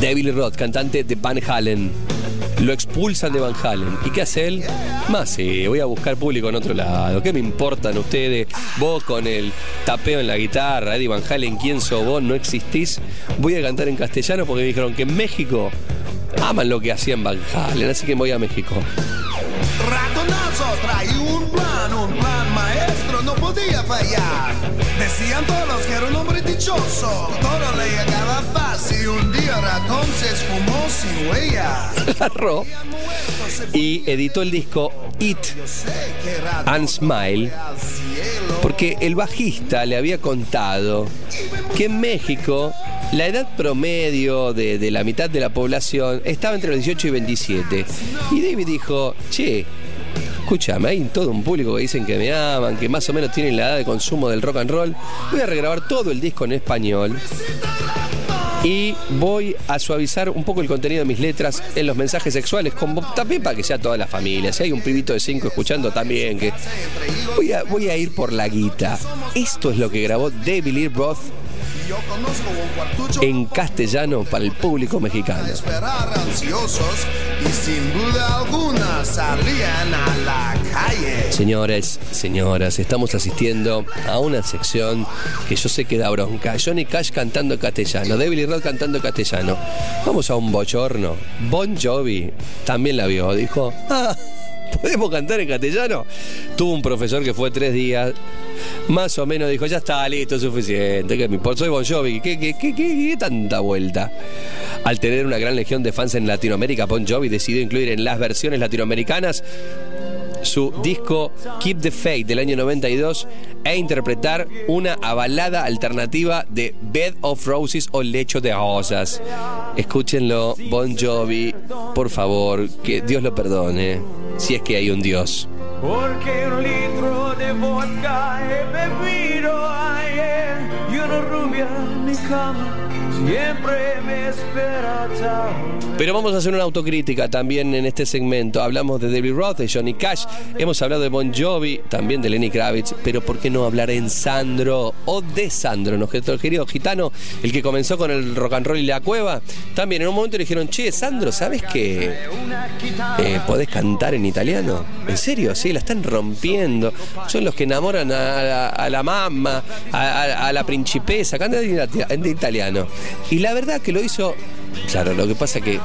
David Roth, cantante de Van Halen. Lo expulsan de Van Halen. ¿Y qué hace él? Más, sí, voy a buscar público en otro lado. ¿Qué me importan ustedes? Vos con el tapeo en la guitarra, Eddie Van Halen, ¿quién sos vos? No existís. Voy a cantar en castellano porque me dijeron que en México aman lo que hacían Van Halen, así que voy a México. Ratonazo trae un plan, un Decían todos que era un hombre dichoso, le fácil. Un día esfumó sin y editó el disco It and Smile porque el bajista le había contado que en México la edad promedio de, de la mitad de la población estaba entre los 18 y 27. Y David dijo, che, escúchame, hay todo un público que dicen que me aman, que más o menos tienen la edad de consumo del rock and roll. Voy a regrabar todo el disco en español. Y voy a suavizar un poco el contenido de mis letras en los mensajes sexuales, como también para que sea toda la familia. Si hay un pibito de 5 escuchando también, que voy a, voy a ir por la guita. Esto es lo que grabó David Lee Roth Yo conozco un cuartucho en castellano para el público mexicano. esperar ansiosos y sin duda alguna salían a la calle. Señores, señoras, estamos asistiendo a una sección que yo sé que da bronca. Johnny Cash cantando castellano, David Lee Roth cantando castellano. Vamos a un bochorno. Bon Jovi también la vio, dijo, ah, *laughs* ¿podemos cantar en castellano? Tuvo un profesor que fue tres días, más o menos dijo, ya está, listo, suficiente. Que me importa? Soy Bon Jovi, ¿qué, qué, qué, qué- qué tanta vuelta? Al tener una gran legión de fans en Latinoamérica, Bon Jovi decidió incluir en las versiones latinoamericanas su disco Keep the Faith del año 92 e interpretar una balada alternativa de Bed of Roses o Lecho de Rosas. Escúchenlo, Bon Jovi, por favor, que Dios lo perdone, si es que hay un Dios. Porque un litro de vodka he bebido ayer y una rubia en mi cama siempre me espera. Pero vamos a hacer una autocrítica también en este segmento. Hablamos de David Roth, de Johnny Cash, hemos hablado de Bon Jovi, también de Lenny Kravitz, pero ¿por qué no hablar en Sandro o de Sandro, nuestro querido gitano, el que comenzó con el rock and roll y la cueva? También en un momento le dijeron, che, Sandro, ¿sabes que eh, podés cantar en italiano? ¿En serio? Sí, la están rompiendo. Son los que enamoran a, la- mamá, a, la principesa, canta en ita- en italiano. Y la verdad que lo hizo Claro, lo que pasa que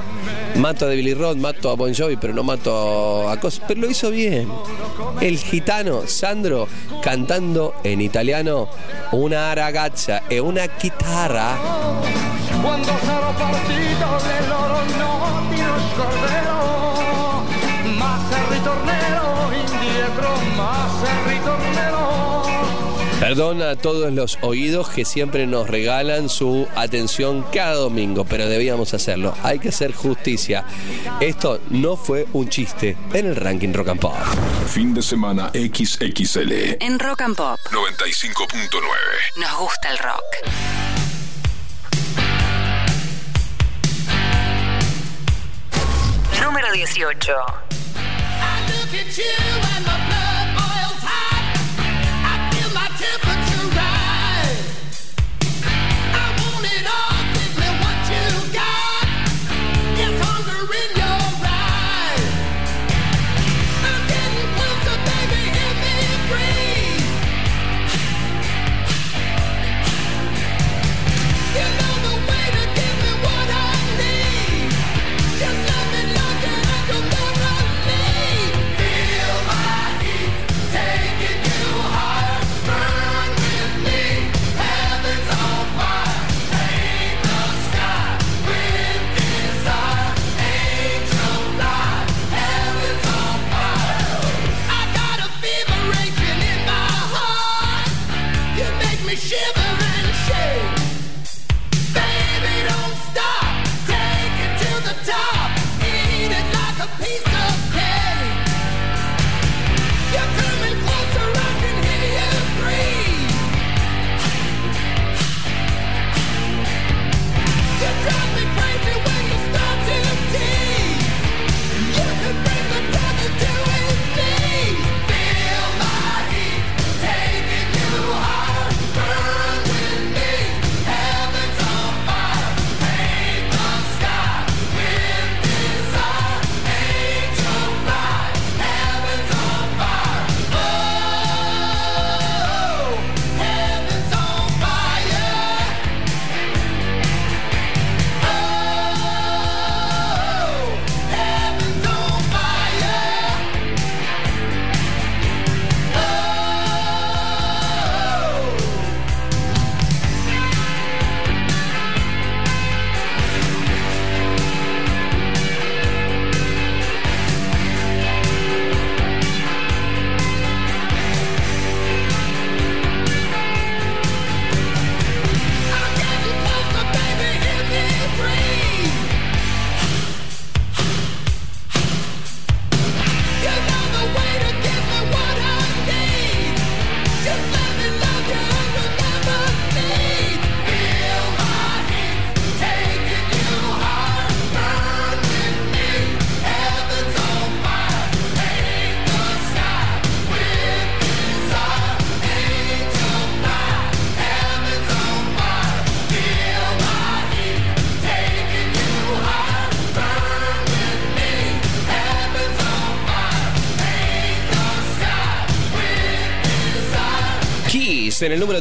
mato a David Lee Roth, mato a Bon Jovi, pero no mato a cosas. Pero lo hizo bien. El gitano Sandro cantando en italiano una ragazza e una scorderò Perdón a todos los oídos que siempre nos regalan su atención cada domingo, pero debíamos hacerlo. Hay que hacer justicia. Esto no fue un chiste en el ranking Rock and Pop. Fin de semana XXL En Rock and Pop 95.9. nos gusta el rock. Número 18. Just let me look and I can never leave. Feel my heat.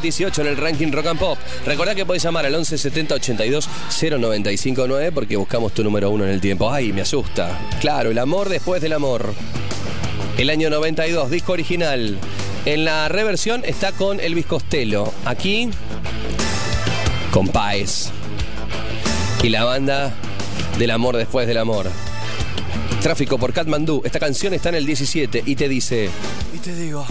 18 en el ranking Rock and Pop. Recordá que podés llamar al 11 70 82 0959 porque buscamos tu número uno en el tiempo. Ay, me asusta. Claro, el amor después del amor. El año 92, disco original. En la reversión está con Elvis Costello. Aquí, con Paez. Y la banda del amor después del amor. Tráfico por Katmandú. Esta canción está en el 17 y te dice. Y te digo.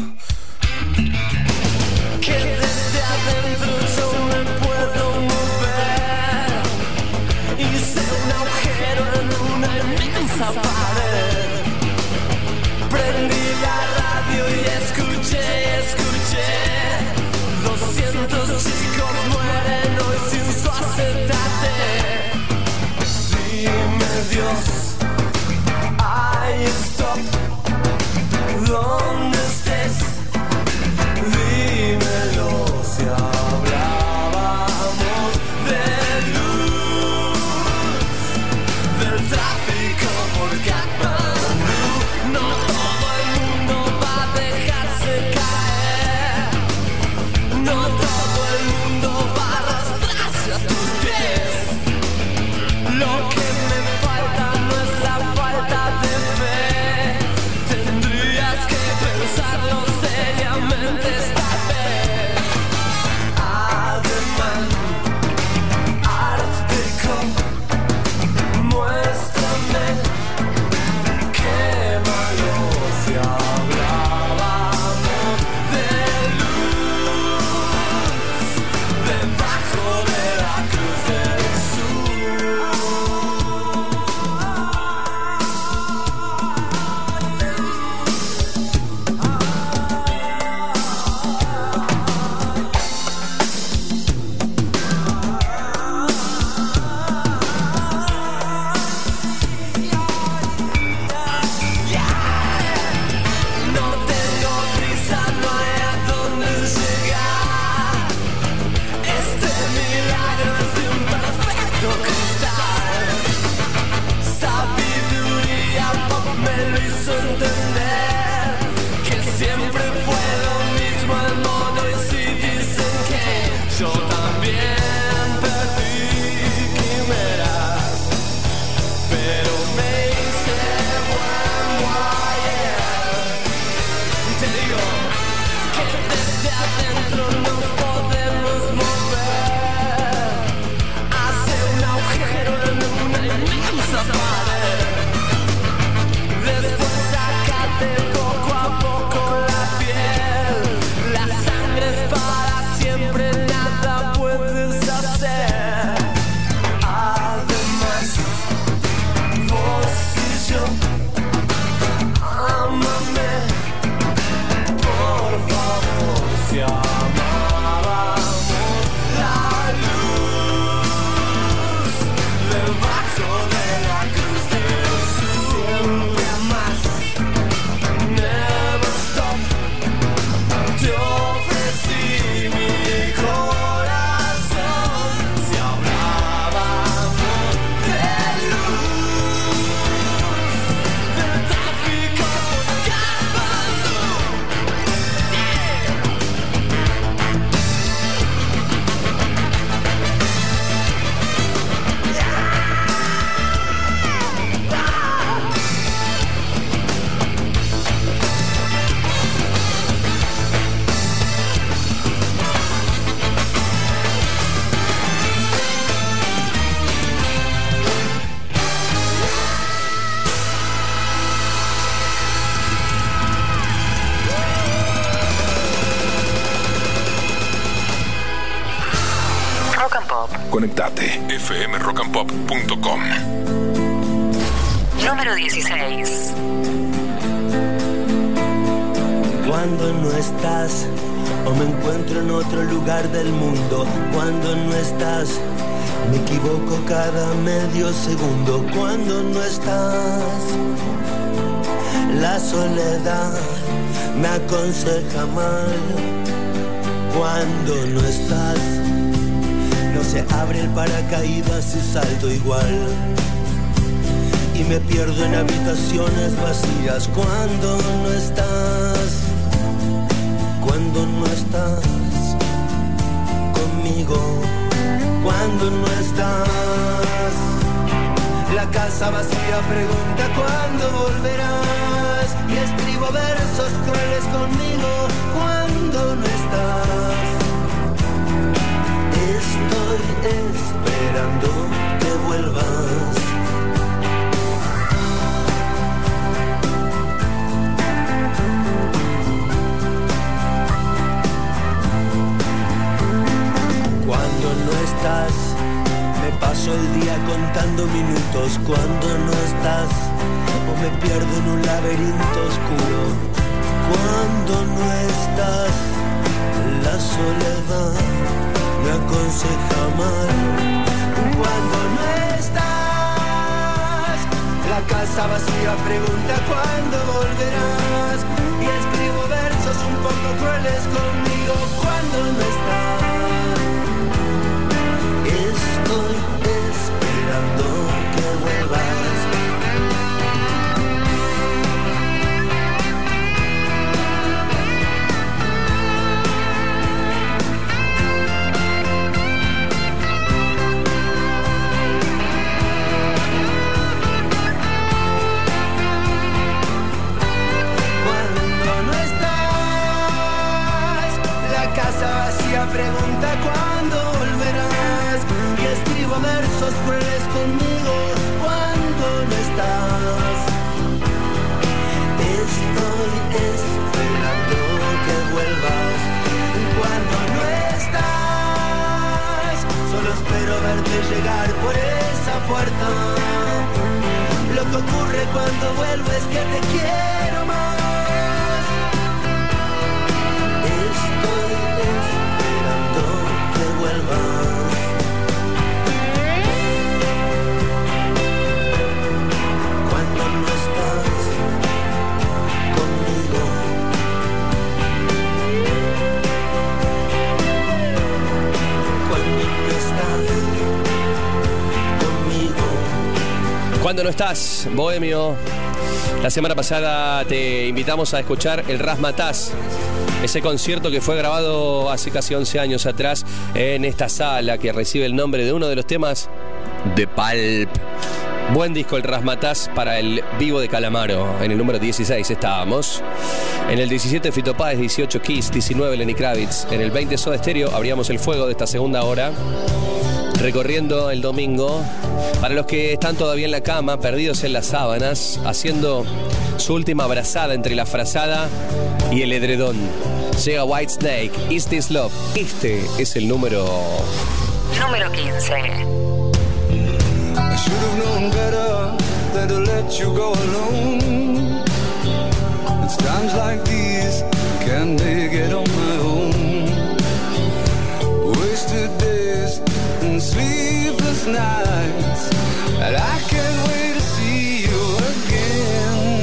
Cuando no estás, Bohemio, la semana pasada te invitamos a escuchar el Rasmataz, ese concierto que fue grabado hace casi 11 años atrás en esta sala que recibe el nombre de uno de los temas de Pulp. Buen disco el Rasmataz para el Vivo de Calamaro. En el número 16 estábamos. En el 17 Fito Páez, 18 Kiss, 19 Lenny Kravitz. En el 20 Soda Stereo abríamos el fuego de esta segunda hora recorriendo el domingo. Para los que están todavía en la cama, perdidos en las sábanas, haciendo su última abrazada entre la frazada y el edredón. Llega White Snake, Is This Love. Este es el número. Número 15. I should have known better than to let you go alone. It's times like these can make it on I can't wait to see you again.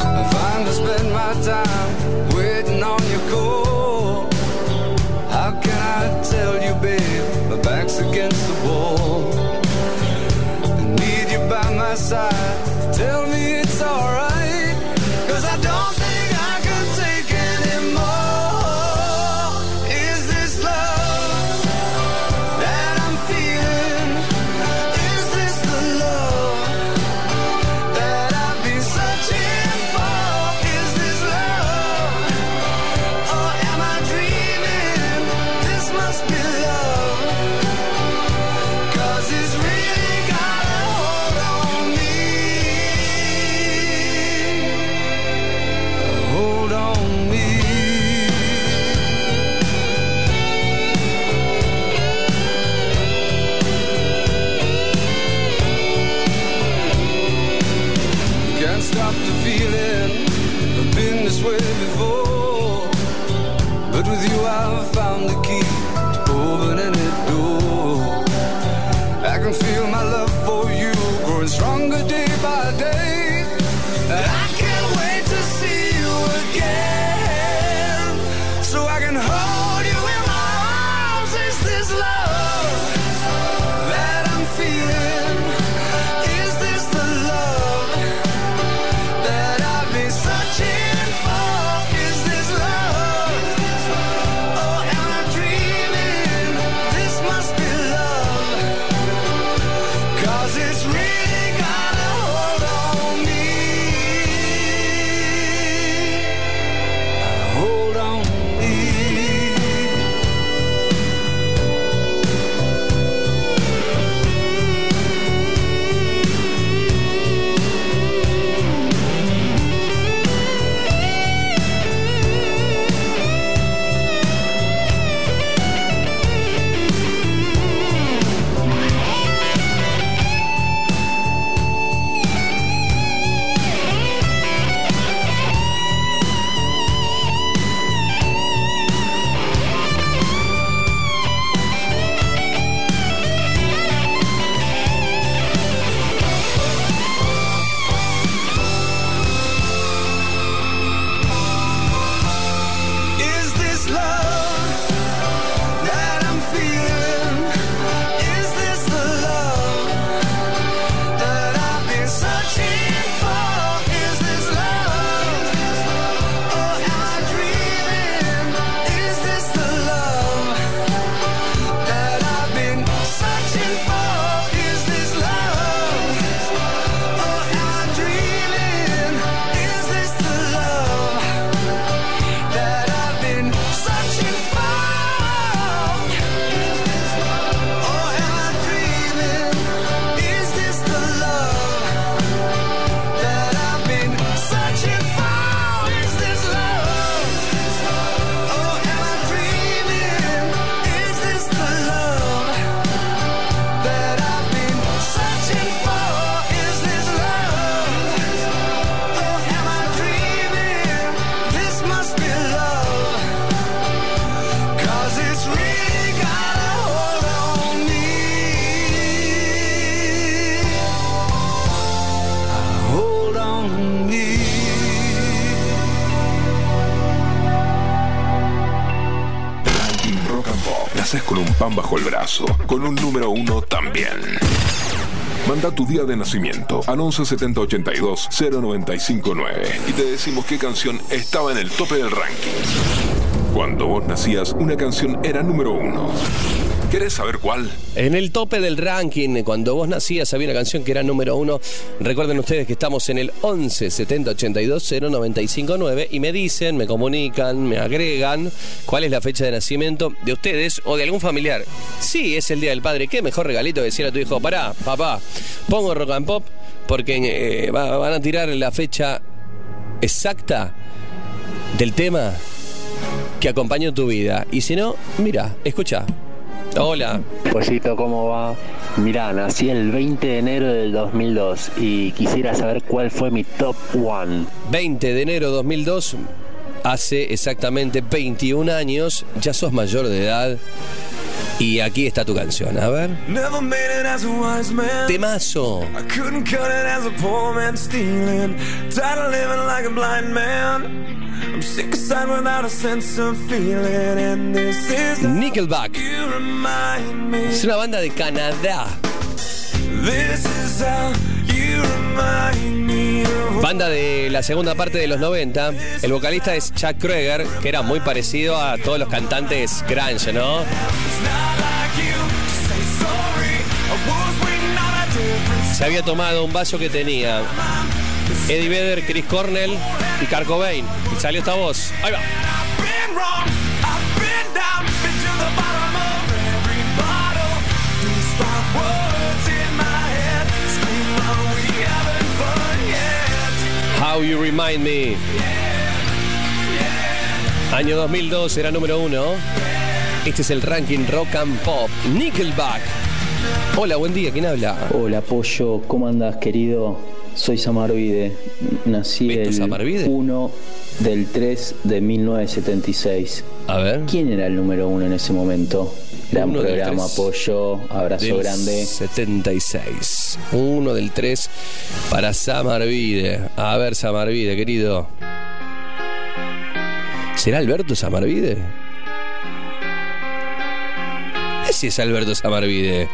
I finally spend my time waiting on your call. How can I tell you, babe? My back's against the wall. I need you by my side. Tell me con un pan bajo el brazo, con un número uno también. Manda tu día de nacimiento al 11 70 82 0959 y te decimos qué canción estaba en el tope del ranking. Cuando vos nacías, una canción era número uno. ¿Querés saber cuál? En el tope del ranking, cuando vos nacías había una canción que era número uno. Recuerden ustedes que estamos en el 11 70 82 0959 y me dicen, me comunican, me agregan cuál es la fecha de nacimiento de ustedes o de algún familiar. Sí, es el Día del Padre. ¿Qué mejor regalito decir a tu hijo? Pará, papá, pongo rock and pop porque eh, va- van a tirar la fecha exacta del tema que acompañó tu vida. Y si no, mira, escucha. Hola. Pollito, ¿cómo va? Mirá, nací el 20 de enero del 2002 y quisiera saber cuál fue mi top one. 20 de enero de 2002, hace exactamente 21 años, ya sos mayor de edad. Y aquí está tu canción, a ver. Temazo. I couldn't cut it as a poor man stealing. Tired of living like a blind man. I'm sick aside without a sense of feeling. And this is how Nickelback. you remind me. Es una banda de Canadá. This is how you remind me Banda de la segunda parte de los 90. El vocalista es Chuck Kroeger, que era muy parecido a todos los cantantes grunge, ¿no? Se había tomado un vaso que tenía Eddie Vedder, Chris Cornell y Kurt Cobain. Salió esta voz. Ahí va. How You Remind Me. Año 2002 era número uno. Este es el ranking Rock and Pop. Nickelback. Hola, buen día. ¿Quién habla? Hola Pollo, ¿cómo andas querido? Soy Samarvide, nací ¿Beto el Samarvide? 1 del 3 de 1976. A ver. ¿Quién era el número uno en ese momento? Gran Uno programa. Pollo, abrazo Del grande. 76. Uno del 3 para Samarvide. A ver, Samarvide, querido. ¿Será Alberto Samarvide? Ese es Alberto Samarvide.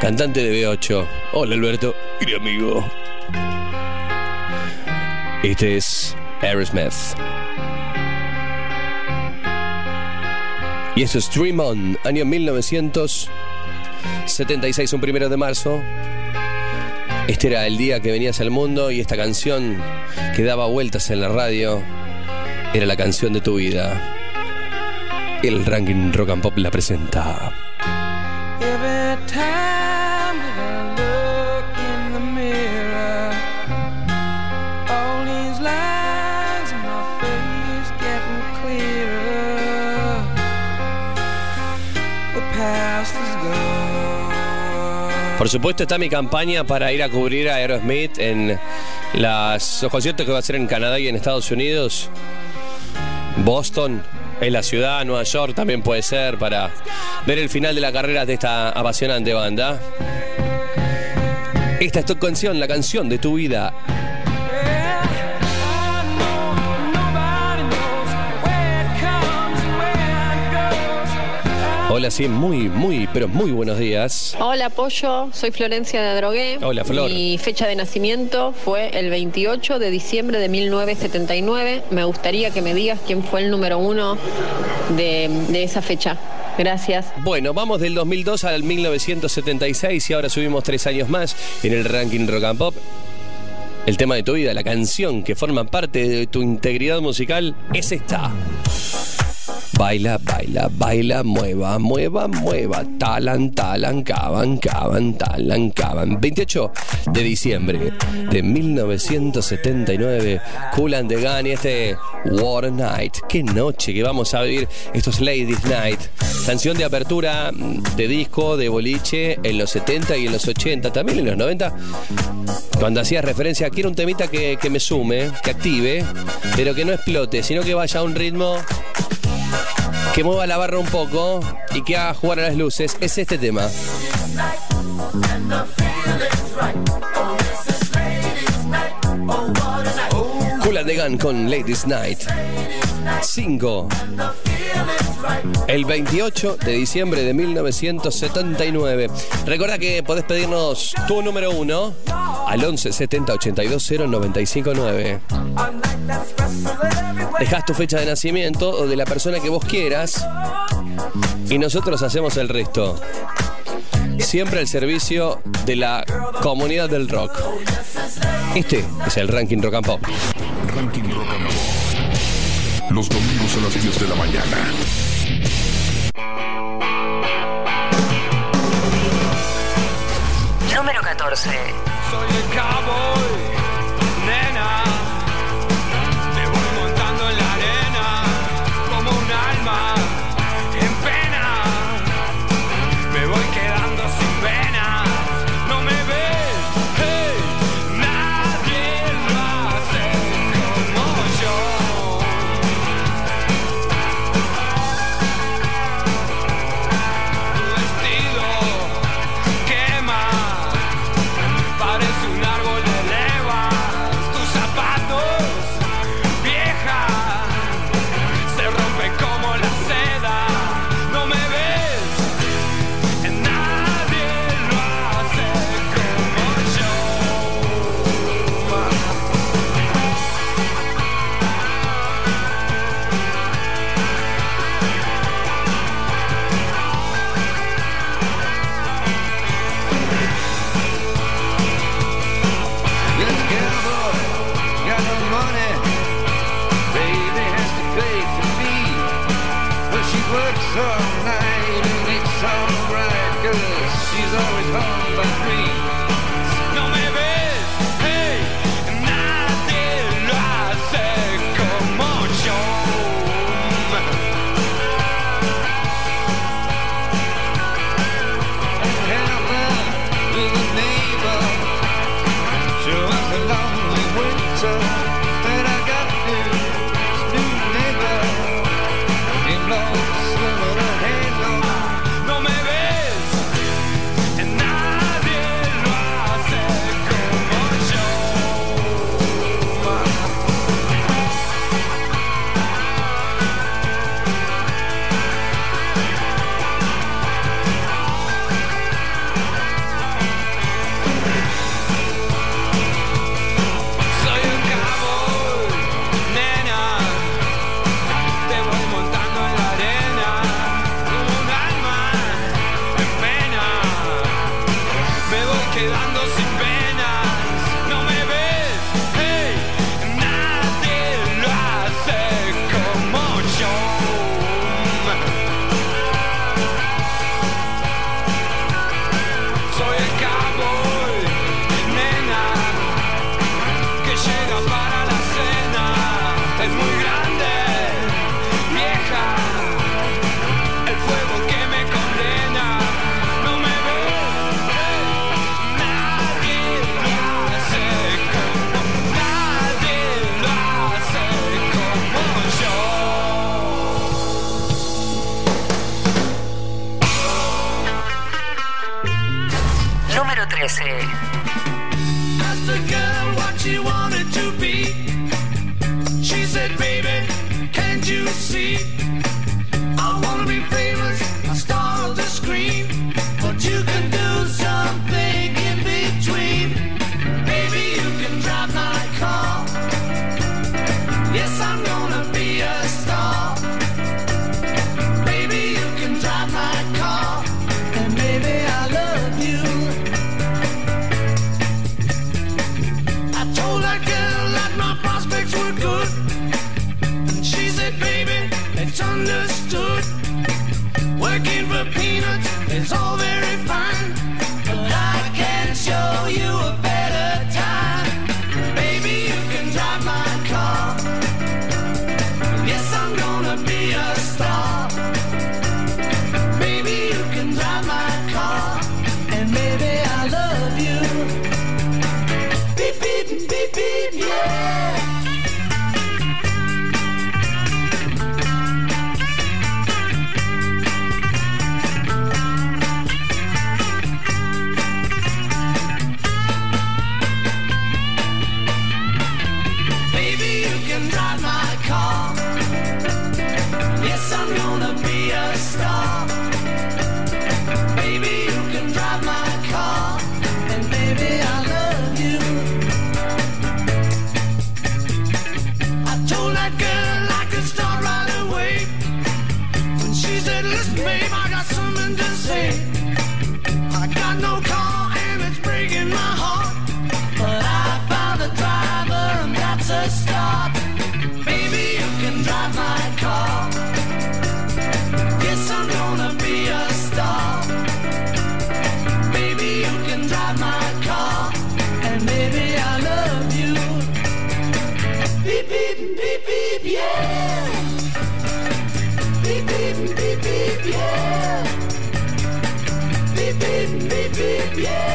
Cantante de B8. Hola, Alberto. Querido amigo. Este es Aerosmith. Y esto es Dream On, año 1976, un primero de marzo. Este era el día que venías al mundo y esta canción que daba vueltas en la radio era la canción de tu vida. El ranking Rock and Pop la presenta. Por supuesto está mi campaña para ir a cubrir a Aerosmith en las, los conciertos que va a hacer en Canadá y en Estados Unidos. Boston, en la ciudad, Nueva York también puede ser para ver el final de la carrera de esta apasionante banda. Esta es tu canción, la canción de tu vida. Hola, sí, muy, muy, pero muy buenos días. Hola Pollo, soy Florencia de Adrogué. Hola, Flor. Mi fecha de nacimiento fue el 28 de diciembre de 1979. Me gustaría que me digas quién fue el número uno de, de esa fecha. Gracias. Bueno, vamos del 2002 al 1976 y ahora subimos tres años más en el ranking Rock and Pop. El tema de tu vida, la canción que forma parte de tu integridad musical es esta. Baila, baila, baila, mueva, mueva, mueva. Talan, talan, caban, caban, talan, caban. 28 de diciembre de 1979. Cool and the Gun y este War Night. Qué noche que vamos a vivir. Esto es Ladies Night. Canción de apertura de disco, de boliche en los 70 y en los 80, también en los 90. Cuando hacías referencia, quiero un temita que, que me sume, que active, pero que no explote, sino que vaya a un ritmo que mueva la barra un poco y que haga jugar a las luces es este tema. Cool and the Gun con Ladies Night. 5. El 28 de diciembre de 1979. Recuerda que podés pedirnos tu número 1 al 11 70 82 0 95 9. Dejás tu fecha de nacimiento o de la persona que vos quieras y nosotros hacemos el resto. Siempre al servicio de la comunidad del rock. Este es el ranking rock and pop. Ranking rock and pop. Los domingos a las 10 de la mañana. Número 14. Soy el cabo.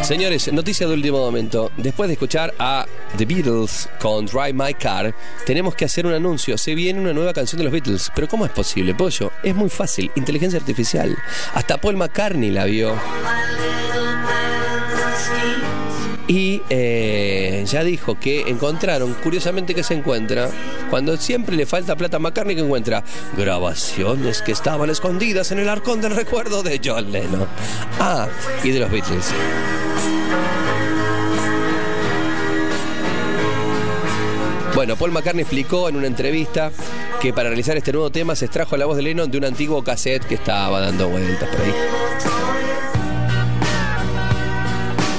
Señores, noticia de último momento. Después de escuchar a The Beatles con Drive My Car, tenemos que hacer un anuncio. Se viene una nueva canción de los Beatles. Pero ¿cómo es posible, pollo? Es muy fácil. Inteligencia artificial. Hasta Paul McCartney la vio. Y eh, ya dijo que encontraron, curiosamente que se encuentra, cuando siempre le falta plata a McCartney, que encuentra grabaciones que estaban escondidas en el arcón del recuerdo de John Lennon. Ah, y de los Beatles. Bueno, Paul McCartney explicó en una entrevista que para realizar este nuevo tema se extrajo la voz de Lennon de un antiguo cassette que estaba dando vueltas por ahí.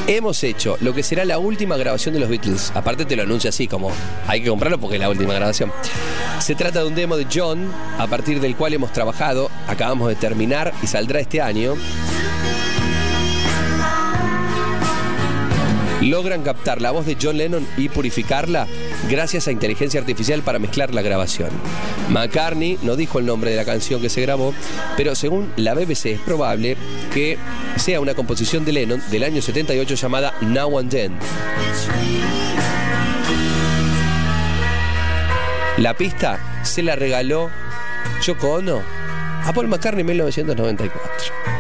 Hemos hecho lo que será la última grabación de los Beatles. Aparte te lo anuncia así como hay que comprarlo porque es la última grabación. Se trata de un demo de John a partir del cual hemos trabajado, acabamos de terminar y saldrá este año. Logran captar la voz de John Lennon y purificarla gracias a inteligencia artificial para mezclar la grabación. McCartney no dijo el nombre de la canción que se grabó, pero según la BBC es probable que sea una composición de Lennon del año 78 llamada Now and Then. La pista se la regaló Yoko Ono a Paul McCartney en 1994.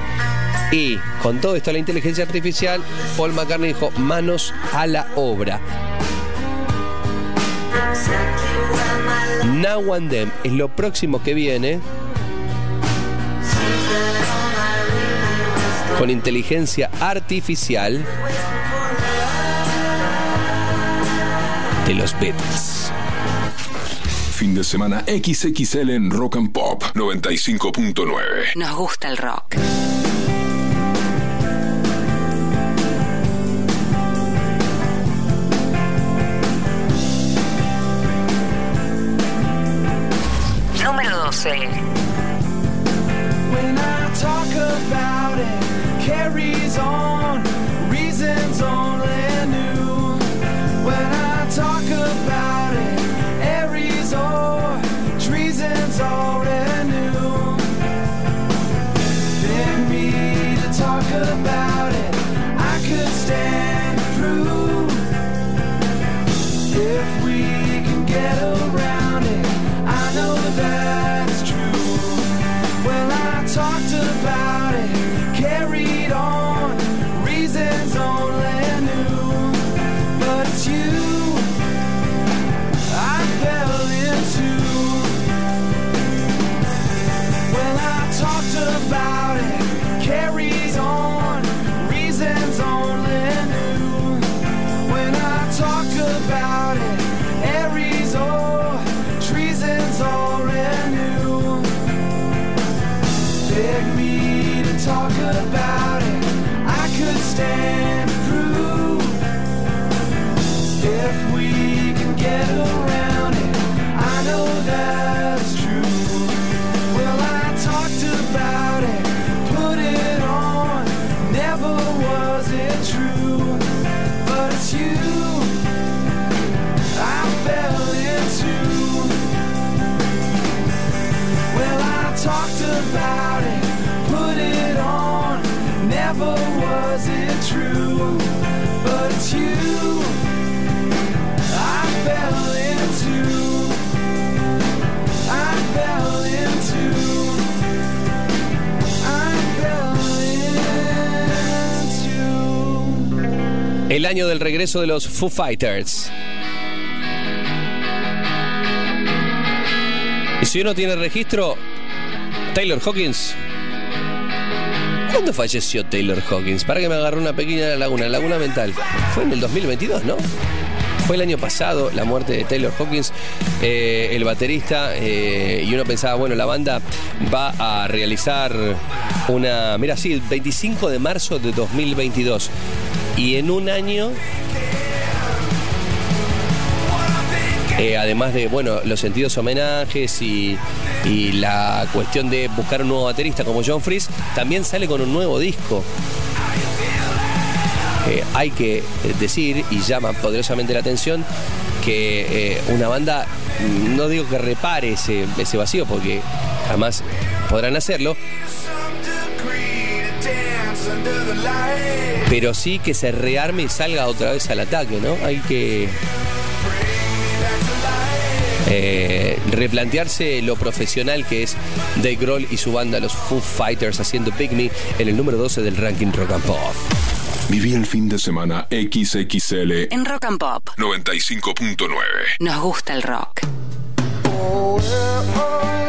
Y con todo esto la inteligencia artificial, Paul McCartney dijo manos a la obra. Now and Then es lo próximo que viene con inteligencia artificial de los Beatles. Fin de semana XXL en Rock and Pop 95.9. Nos gusta el rock. El año del regreso de los Foo Fighters. Y si uno tiene registro, Taylor Hawkins. ¿Cuándo falleció Taylor Hawkins? Para que me agarró una pequeña laguna, laguna mental. Fue en el 2022, ¿no? Fue el año pasado la muerte de Taylor Hawkins, eh, el baterista, eh, y uno pensaba, bueno, la banda va a realizar una, mira, sí, el 25 de marzo de 2022. Y en un año Eh, además de, bueno, los sentidos homenajes y, la cuestión de buscar un nuevo baterista como John Fries, también sale con un nuevo disco. Eh, hay que eh, decir, y llama poderosamente la atención, que una banda, no digo que repare ese, ese vacío, porque jamás podrán hacerlo. Pero sí que se rearme y salga otra vez al ataque, ¿no? Hay que eh, replantearse lo profesional que es Dave Grohl y su banda, los Foo Fighters, haciendo Pick Me en el número 12 del ranking Rock and Pop. Viví el fin de semana XXL En Rock and Pop 95.9. nos gusta el rock. Oh, where, oh,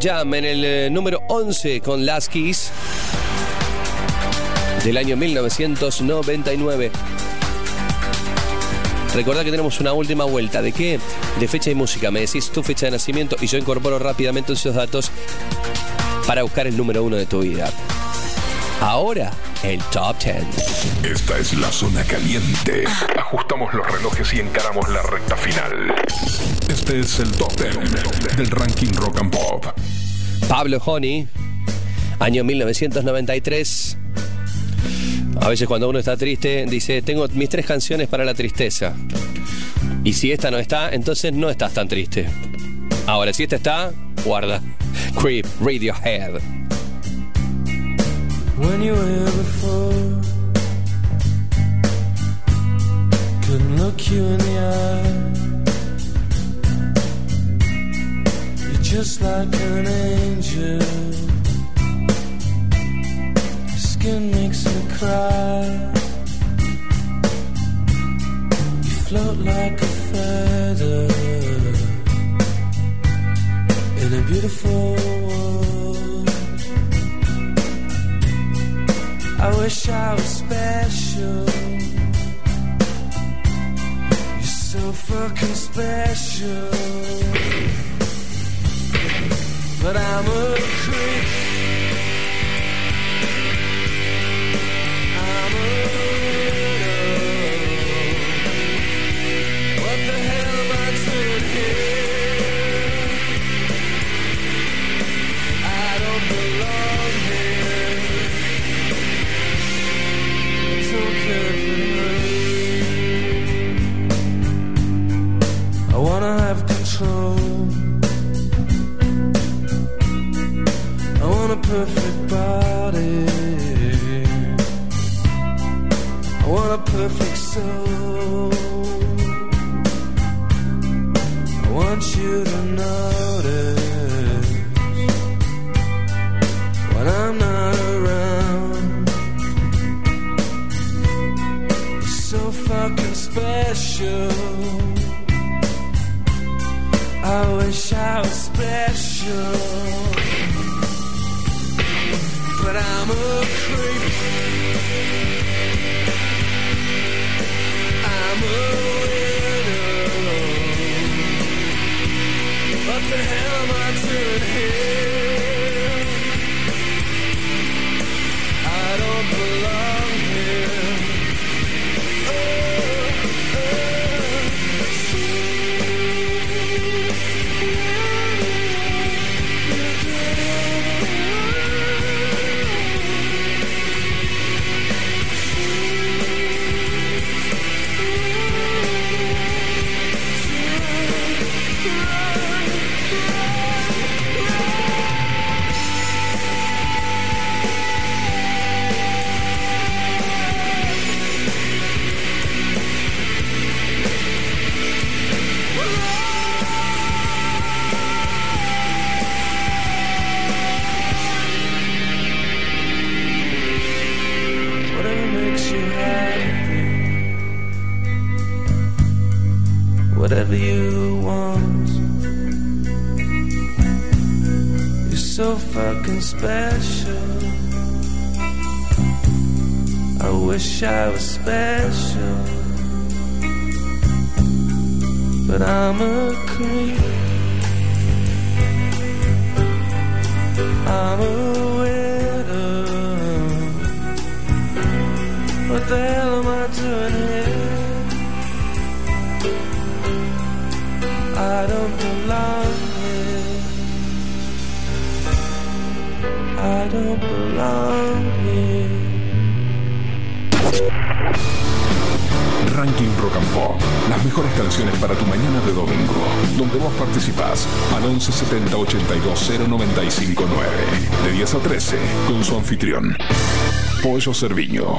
Jam en el eh, número 11 con Last Kiss del año 1999. Recordá que tenemos una última vuelta. ¿De qué? De fecha y música. Me decís tu fecha de nacimiento y yo incorporo rápidamente esos datos para buscar el número uno de tu vida. Ahora, el top 10. Esta es la zona caliente. Ajustamos los relojes y encaramos la recta final. Este es el top 10 del ranking Rock and Pop. Pablo Honey, año 1993. A veces cuando uno está triste, dice, tengo mis tres canciones para la tristeza. Y si esta no está, entonces no estás tan triste. Ahora, si esta está, guarda. Creep, Radiohead. When you were here before. Couldn't look you in the eye. You're just like an angel. Your skin makes me cry. Special. You're so fucking special. but I'm a Cerviño.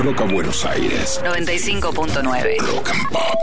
Ponemos rock a Buenos Aires. 95.9. Rock and Pop.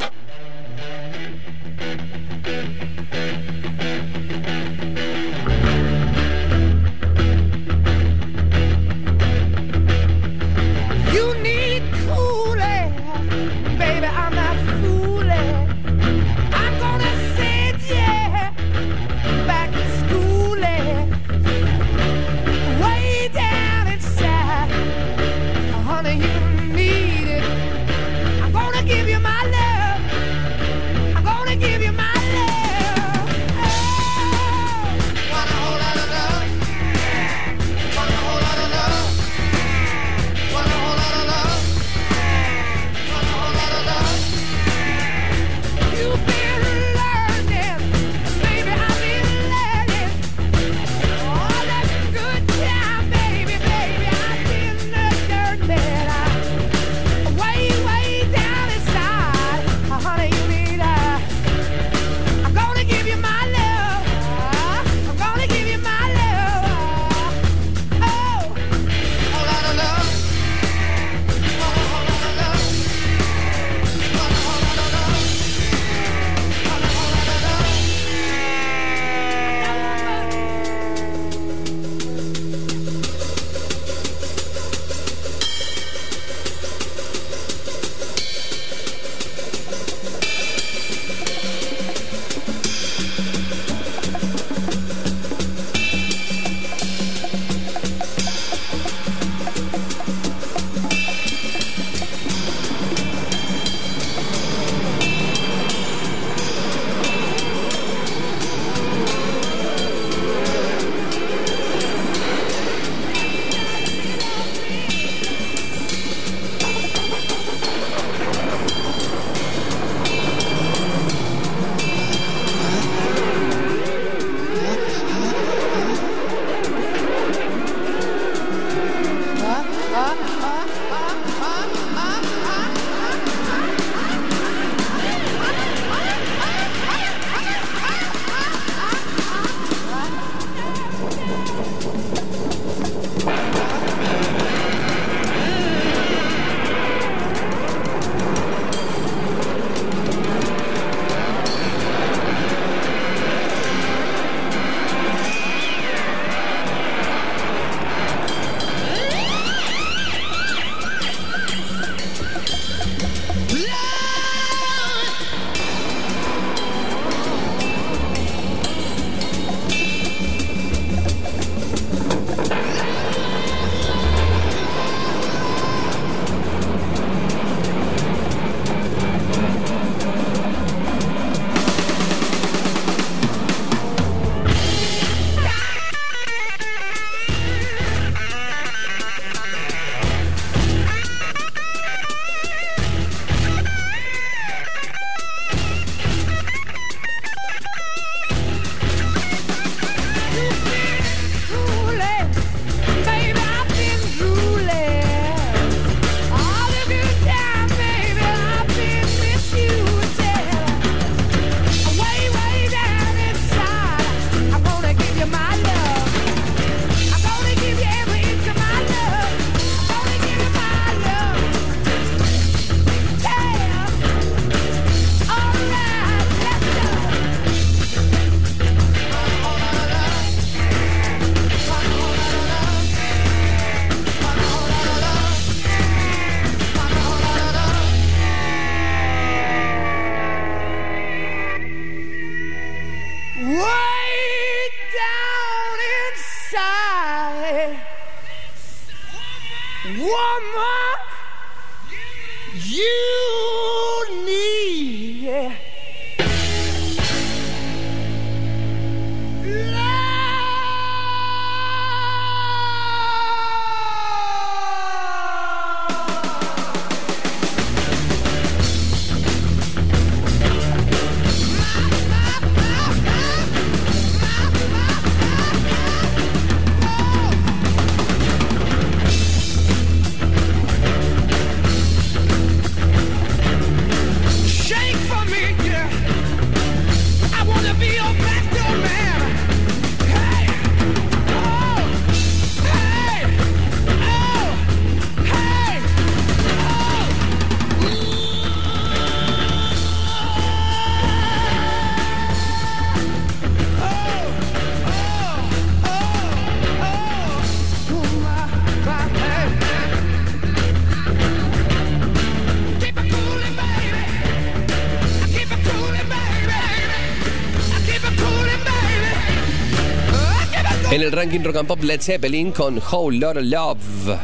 El ranking Rock and Pop Led Zeppelin con Whole Lotta Love.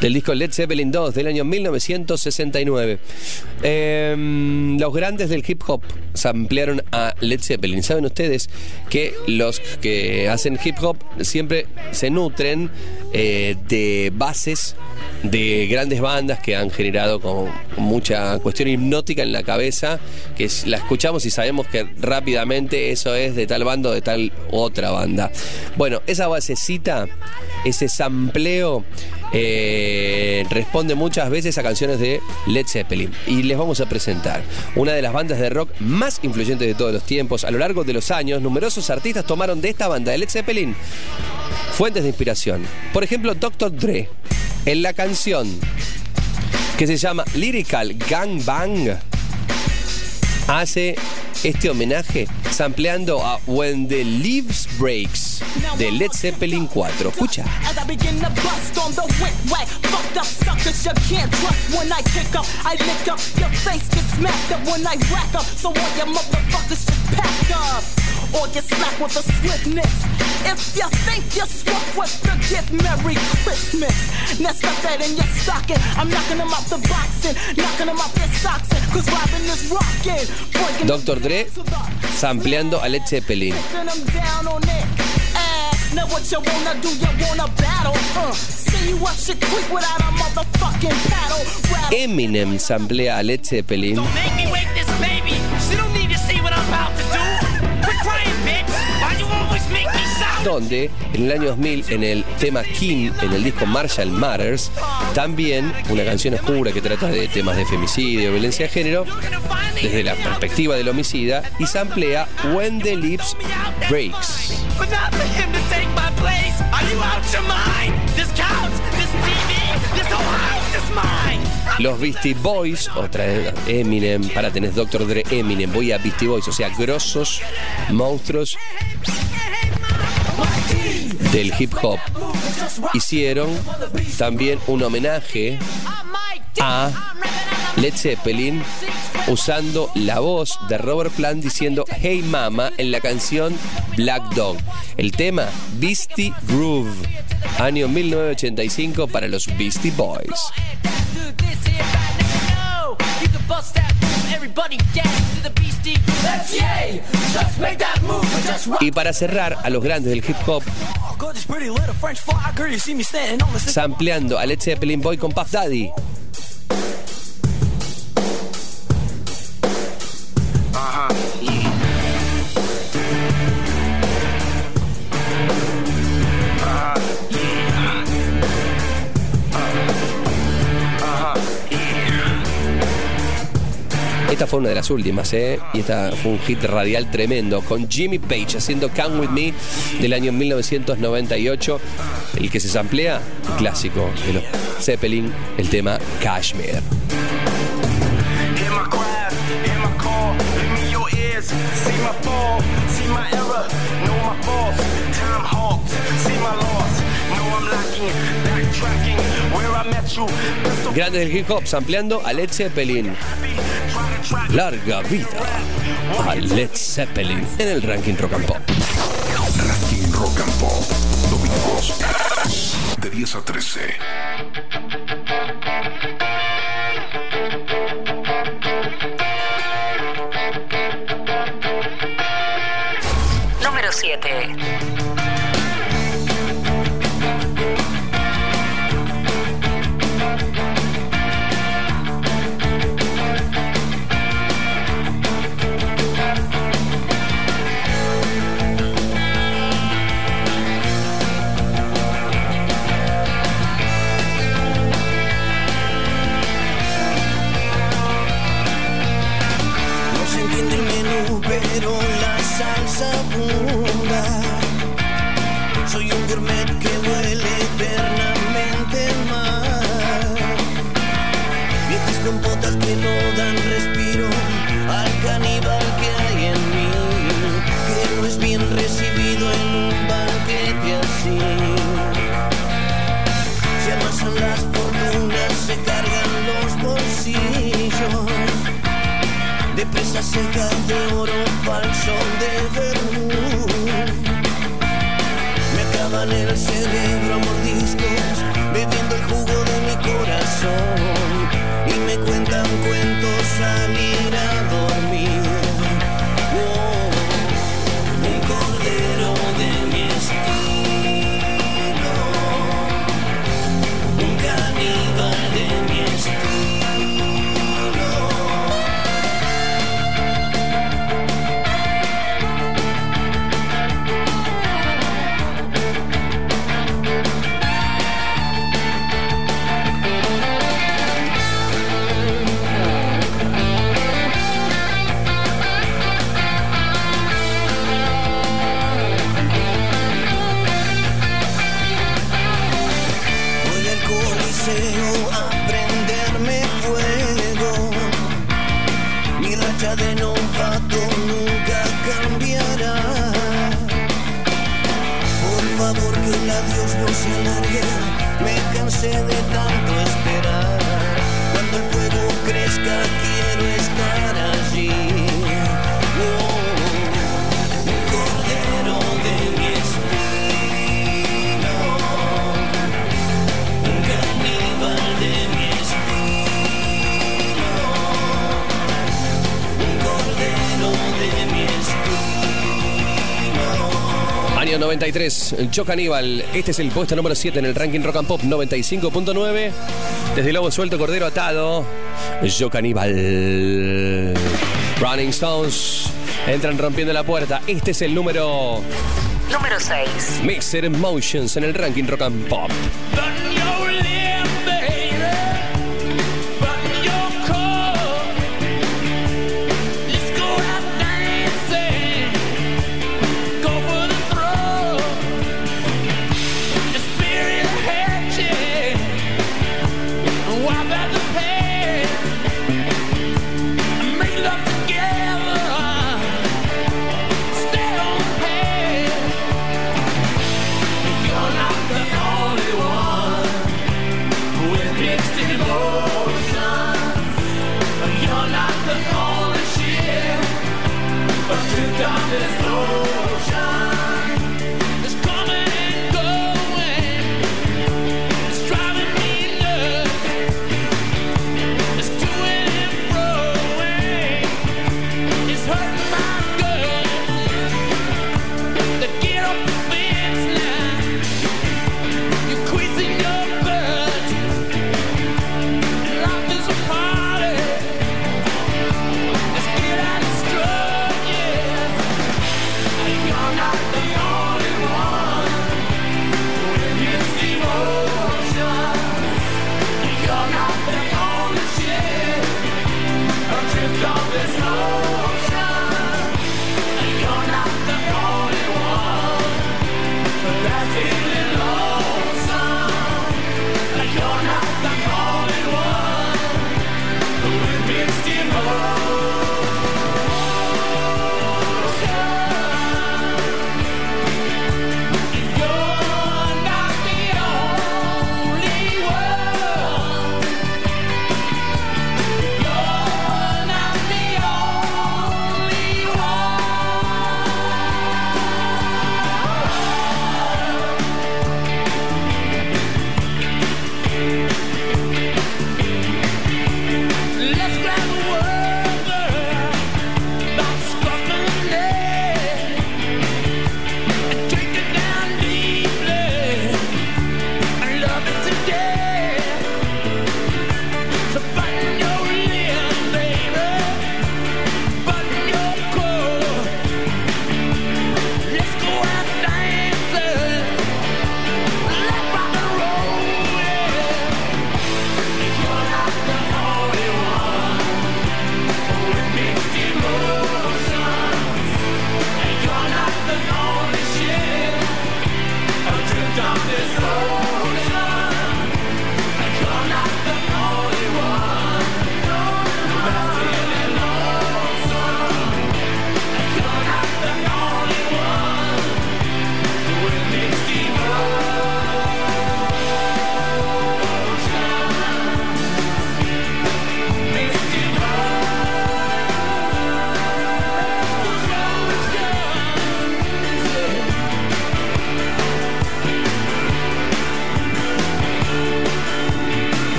Del disco Led Zeppelin 2 del año 1969. Em, los grandes del hip hop se ampliaron a Led Zeppelin. Saben ustedes que los que hacen hip hop siempre se nutren eh, de bases de grandes bandas que han generado como mucha cuestión hipnótica en la cabeza, que la escuchamos y sabemos que rápidamente eso es de tal bando, de tal otra banda. Bueno, esa basecita, ese sampleo, eh, responde muchas veces a canciones de Led Zeppelin. Y les vamos a presentar una de las bandas de rock más influyentes de todos los tiempos. A lo largo de los años, numerosos artistas tomaron de esta banda de Led Zeppelin fuentes de inspiración. Por ejemplo, Dr. Dre, en la canción que se llama Lyrical Gang Bang, hace este homenaje sampleando a When the Leaves Breaks de Led Zeppelin 4. Escucha. As I begin to bust on the wick whack, fucked up suckers you can't trust. When I kick up, I lick up, your face gets smacked up when I rack up. So all your motherfuckers just pack up. Or get slapped with a swiftness. If you think you're swift with the gift, Merry Christmas. Now stuff that in your stocking. I'm knocking them out the boxing, knocking them out their socks. Cause Robin is rocking. Breaking Dr. Dre sampleando a Led Zeppelin. Taking them down on it. Ass. Now what you wanna do? You wanna battle? Uh, see you up shit quick without a motherfucking paddle. Rattle. Eminem samplea a Led Zeppelin. Make me wake this baby. Donde en el año 2000 en el tema King, en el disco Marshall Matters, también una canción oscura que trata de temas de femicidio, violencia de género, desde la perspectiva del homicida, y samplea When the Lips Breaks. Los Beastie Boys, otra Eminem, para tenés Dr. Dre Eminem, voy a Beastie Boys, o sea, grosos monstruos del hip hop, hicieron también un homenaje a Led Zeppelin usando la voz de Robert Plant diciendo Hey Mama en la canción Black Dog. El tema Beastie Groove, año 1985 para los Beastie Boys. Y para cerrar a los grandes del hip hop, Gorgeous, pretty little French fly girl. You see me standing on the sampleando a Led Zeppelin Boy con Puff Daddy. Fue una de las últimas, ¿eh? Y esta fue un hit radial tremendo, con Jimmy Page haciendo Come With Me del año 1998, el que se samplea, clásico de los Zeppelin, el tema Kashmir. Pistol Grandes del hip hop, sampleando a Led Zeppelin. Larga vida a Led Zeppelin en el ranking rock and pop. Ranking Rock and Pop. Domingos. De 10 a 13. Número 7. Seca de oro falso 93, Yo Caníbal. Este es el puesto número 7 en el ranking Rock and Pop 95.9. Desde Lobo Suelto, Cordero Atado. Yo Caníbal. Running Stones. Entran rompiendo la puerta. Este es el número. Número 6. Mixer Emotions en el ranking Rock and Pop.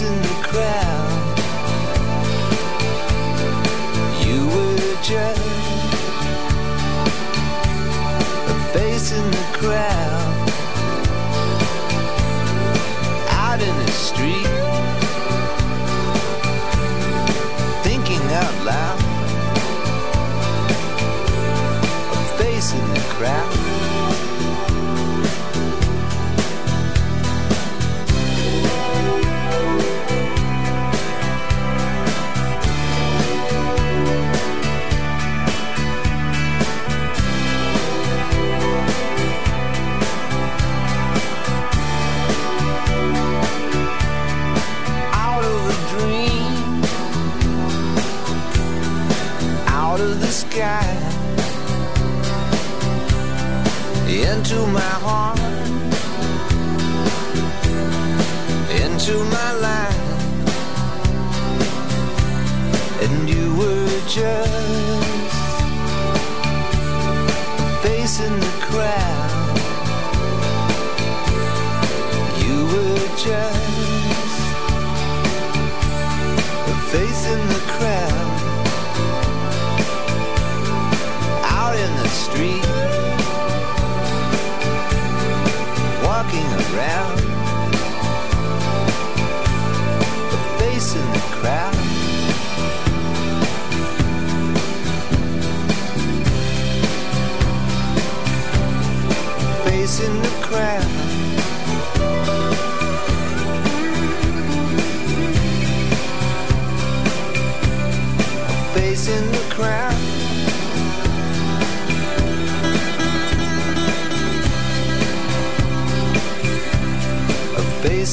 in the crowd. picture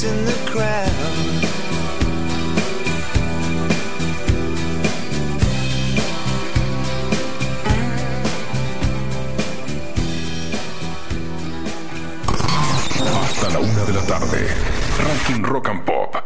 Hasta la una de la tarde. Ranking Rock and Pop.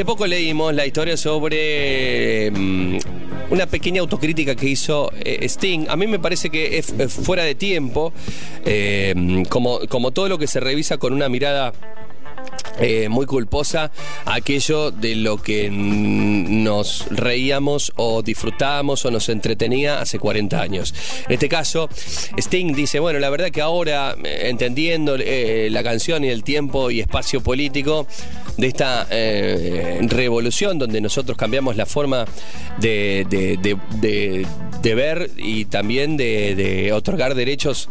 Hace poco leímos la historia sobre mm, una pequeña autocrítica que hizo eh, Sting. A mí me parece que es fuera de tiempo, eh, como, como todo lo que se revisa con una mirada eh, muy culposa aquello de lo que nos reíamos o disfrutábamos o nos entretenía hace 40 años. En este caso, Sting dice, bueno, la verdad que ahora, entendiendo la canción y el tiempo y espacio político de esta eh, revolución donde nosotros cambiamos la forma de, de- de- ver y también de otorgar derechos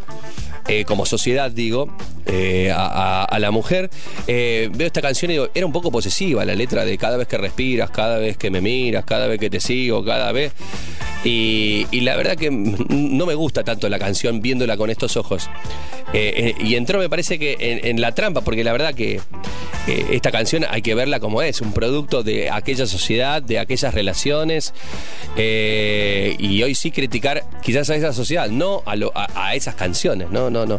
eh, como sociedad, digo, eh, a, la mujer. Eh, veo esta canción y digo, era un poco posesiva la letra de cada vez que respiras, cada vez que me miras, cada vez que te sigo, cada vez. Y, la verdad que no me gusta tanto la canción viéndola con estos ojos. Y entró, me parece que en, la trampa, porque la verdad que esta canción hay que verla como es, un producto de aquella sociedad, de aquellas relaciones. y hoy sí criticar quizás a esa sociedad, no a, lo- a- esas canciones, no, no.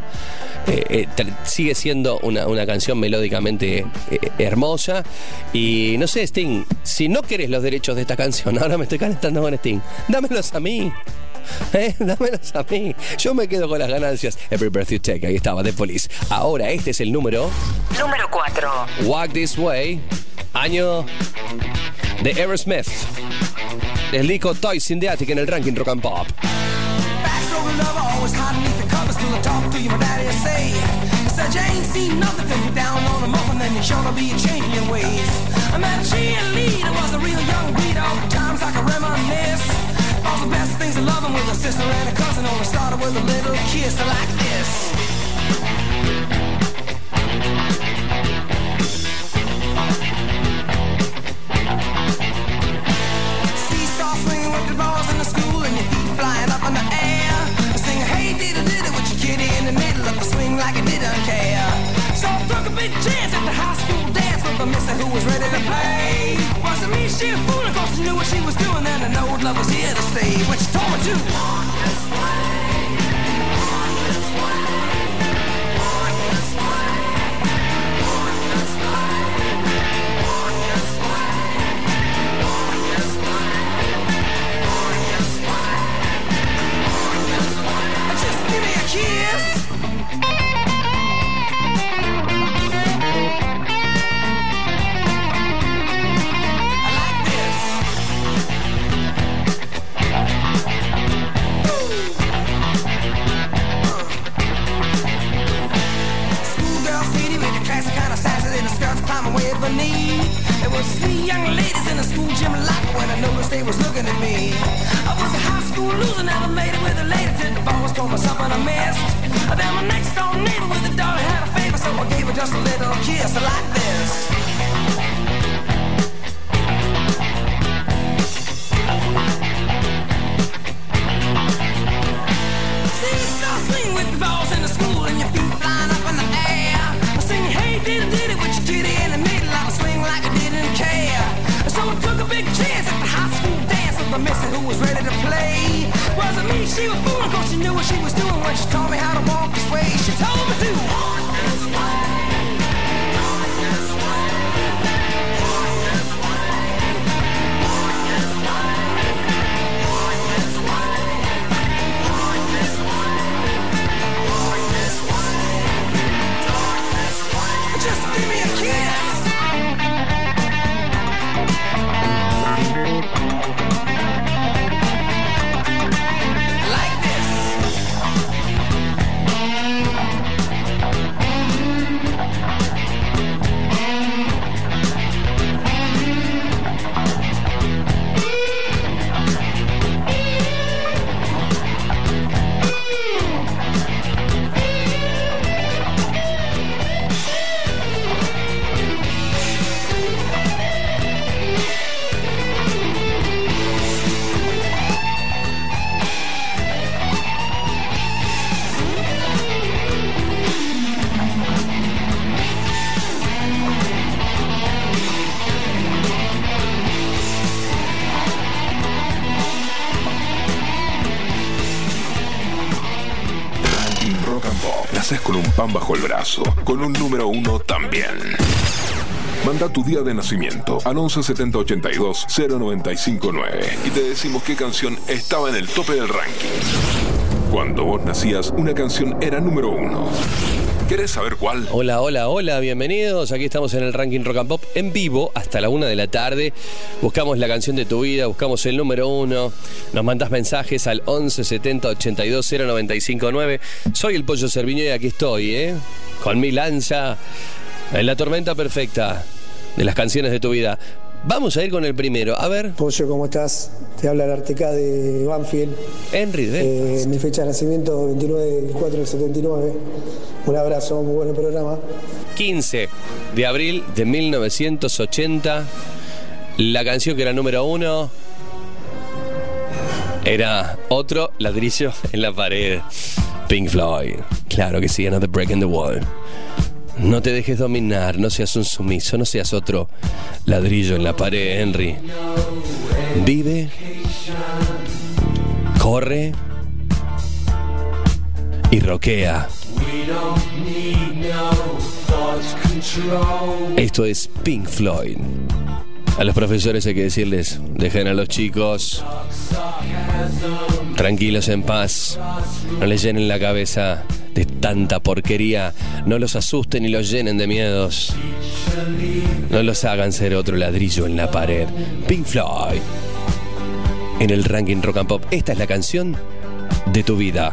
Eh, eh, tr- sigue siendo una, una canción melódicamente eh, hermosa. Y no sé, Sting, si no querés los derechos de esta canción, *laughs* ahora me estoy calentando con Sting, dámelos a mí. Eh, *laughs* dámelos a mí. Yo me quedo con las ganancias. Every breath you take, ahí estaba, The Police. Ahora, este es el número. Número 4. Walk This Way, año de Aerosmith. Disco Toys in the Attic en el ranking Rock and Pop. You seen nothing till you're down on the muffin, then you're sure to be changing your ways. I met a cheerleader, was a real young breed, all times I can reminisce. All the best things of loving with a sister and a cousin, only started with a little kiss like this. A missile who was ready to play. Wasn't me, she was fooling cause she knew what she was doing and I know love was here to stay. What she told me to. Just way beneath. There was three young ladies in the school gym locker when I noticed they was looking at me. I was a high school loser, never made it with a lady till the boss told me something I missed. Then my next door neighbor with a daughter had a favor, so I gave her just a little kiss like this. Seesaw swing with the balls in the school and your feet she was fooling cause she knew what she was doing when she taught me how to walk this way. She told me to walk this way. this way. Just give me a kiss. Con un número uno también. Manda tu día de nacimiento al 11 70 82 0959 y te decimos qué canción estaba en el tope del ranking. Cuando vos nacías, una canción era número uno. ¿Querés saber cuál? Hola, hola, hola, bienvenidos. Aquí estamos en el ranking Rock and Pop en vivo hasta la una de la tarde. Buscamos la canción de tu vida, buscamos el número uno. Nos mandas mensajes al 11 70 82 0959. Soy el Pollo Cerviño y aquí estoy, ¿eh? Con mi lanza en la tormenta perfecta de las canciones de tu vida. Vamos a ir con el primero. A ver. Pollo, ¿cómo estás? Te habla el Arteca de Banfield. Henry, eh, Mi fecha de nacimiento, 29 del 4 del 79. Un abrazo, muy buen programa. 15 de abril de 1980. La canción que era número uno era otro ladrillo en la pared. Pink Floyd. Claro que sí, Another Break in the Wall. No te dejes dominar, no seas un sumiso, no seas otro ladrillo en la pared, Henry. Vive, corre y roquea. Esto es Pink Floyd. A los profesores hay que decirles, dejen a los chicos tranquilos en paz, no les llenen la cabeza de tanta porquería, no los asusten y los llenen de miedos, no los hagan ser otro ladrillo en la pared. Pink Floyd, en el ranking rock and pop, esta es la canción de tu vida.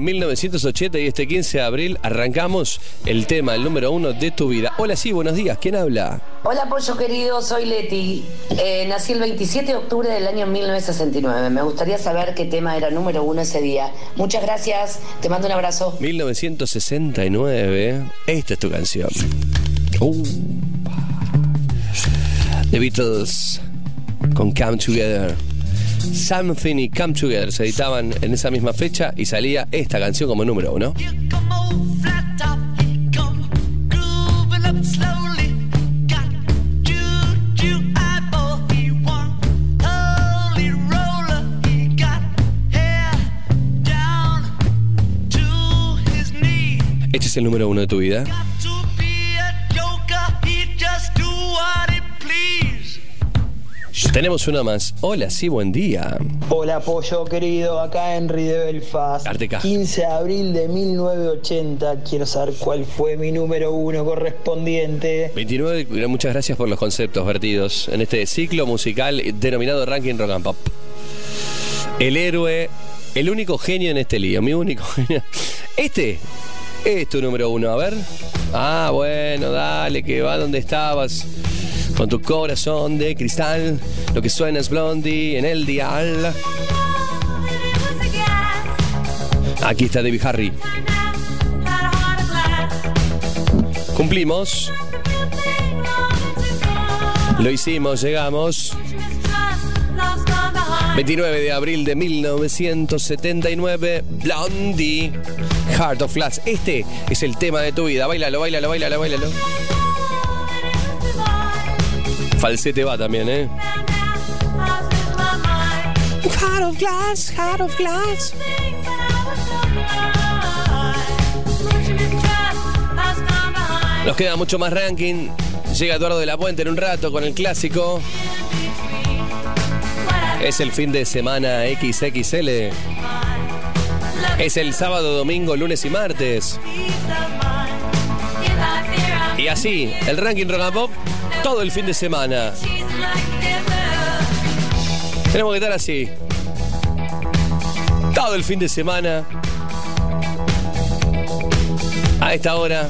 De 1980 y este 15 de abril arrancamos el tema, el número uno de tu vida. Hola, sí, buenos días. ¿Quién habla? Hola Pollo querido, soy Leti. Eh, nací el 27 de octubre del año 1969. Me gustaría saber qué tema era número uno ese día. Muchas gracias, te mando un abrazo. 1969. Esta es tu canción. Uh. The Beatles con Come Together. Something y Come Together se editaban en esa misma fecha y salía esta canción como número uno. Este es el número uno de tu vida. Tenemos una más. Hola, sí, buen día. Hola, Pollo querido, acá Henry de Belfast. Arteca. 15 de abril de 1980. Quiero saber cuál fue mi número uno correspondiente. 29, muchas gracias por los conceptos vertidos en este ciclo musical denominado Ranking Rock and Pop. El héroe, el único genio en este lío, mi único *laughs* genio. Este es tu número uno, a ver. Ah, bueno, dale, que va donde estabas. Con tu corazón de cristal, lo que suena es Blondie en el dial. Aquí está David Harry. Cumplimos. Lo hicimos, llegamos. 29 de abril de 1979, Blondie, Heart of Glass. Este es el tema de tu vida. Bailalo, bailalo, bailalo, bailalo. Falsete va también, ¿eh? Heart of Glass, Heart of Glass. Nos queda mucho más ranking. Llega Eduardo de la Puente en un rato con el clásico. Es el fin de semana XXL. Es el sábado, domingo, lunes y martes. Y así, el ranking Rock and Pop todo el fin de semana. Tenemos que estar así. Todo el fin de semana. A esta hora.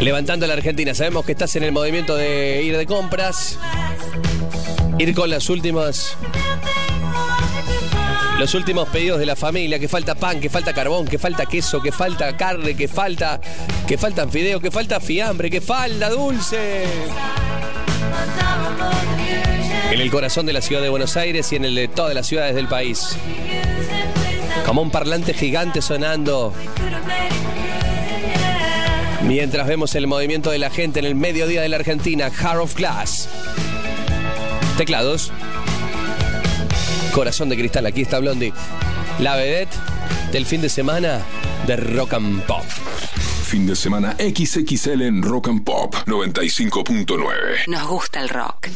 Levantando a la Argentina. Sabemos que estás en el movimiento de ir de compras. Ir con las últimas Los últimos pedidos de la familia, que falta pan, que falta carbón, que falta queso, que falta carne, que falta, que faltan fideos, que falta fiambre, que falta dulce. En el corazón de la ciudad de Buenos Aires y en el de todas las ciudades del país. Como un parlante gigante sonando. Mientras vemos el movimiento de la gente en el mediodía de la Argentina, Heart of Glass. Teclados. Corazón de cristal, aquí está Blondie. La vedette del fin de semana de Rock and Pop. Fin de semana XXL en Rock and Pop 95.9. Nos gusta el rock.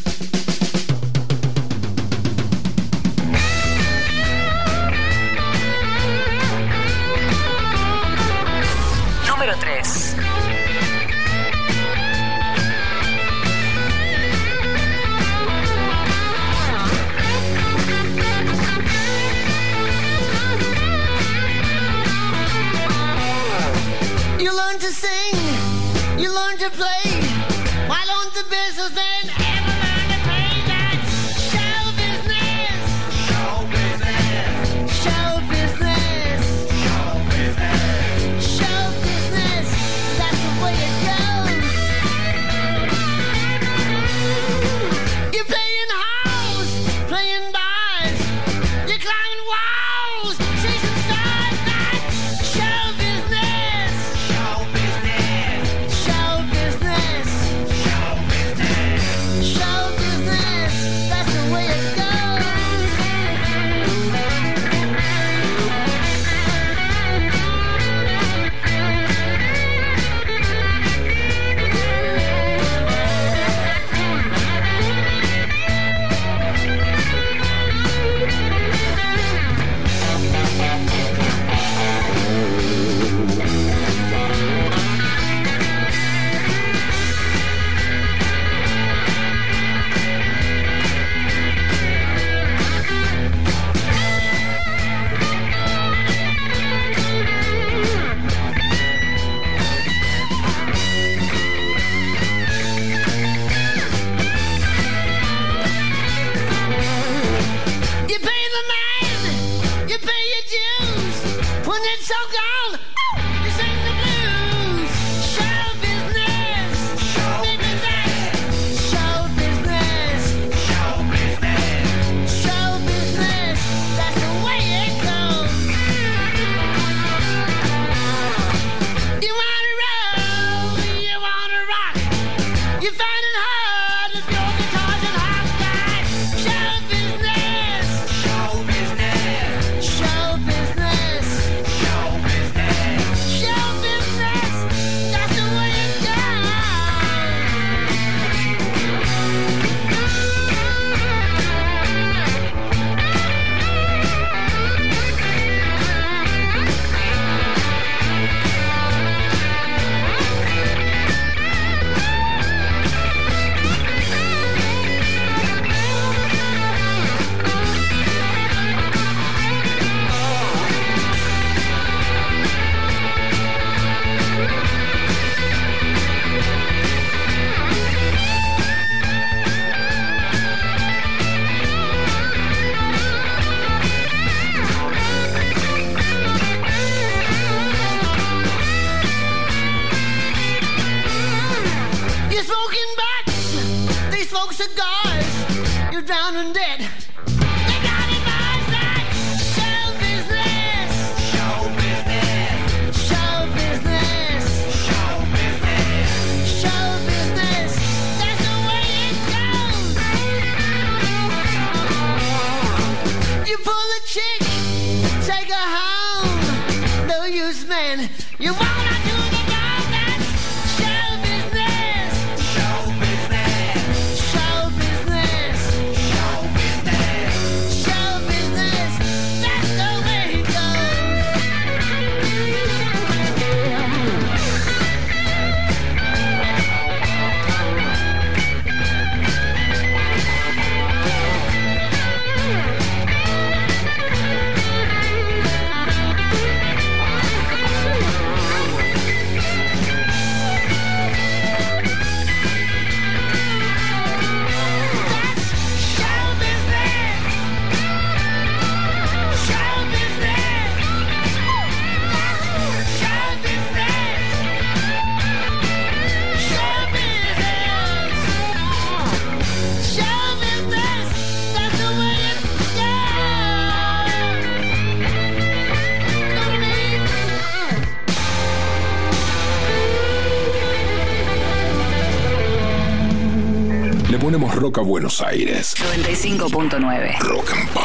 To sing, you learn to play. You wanna Buenos Aires. 95.9. Rock and Pop.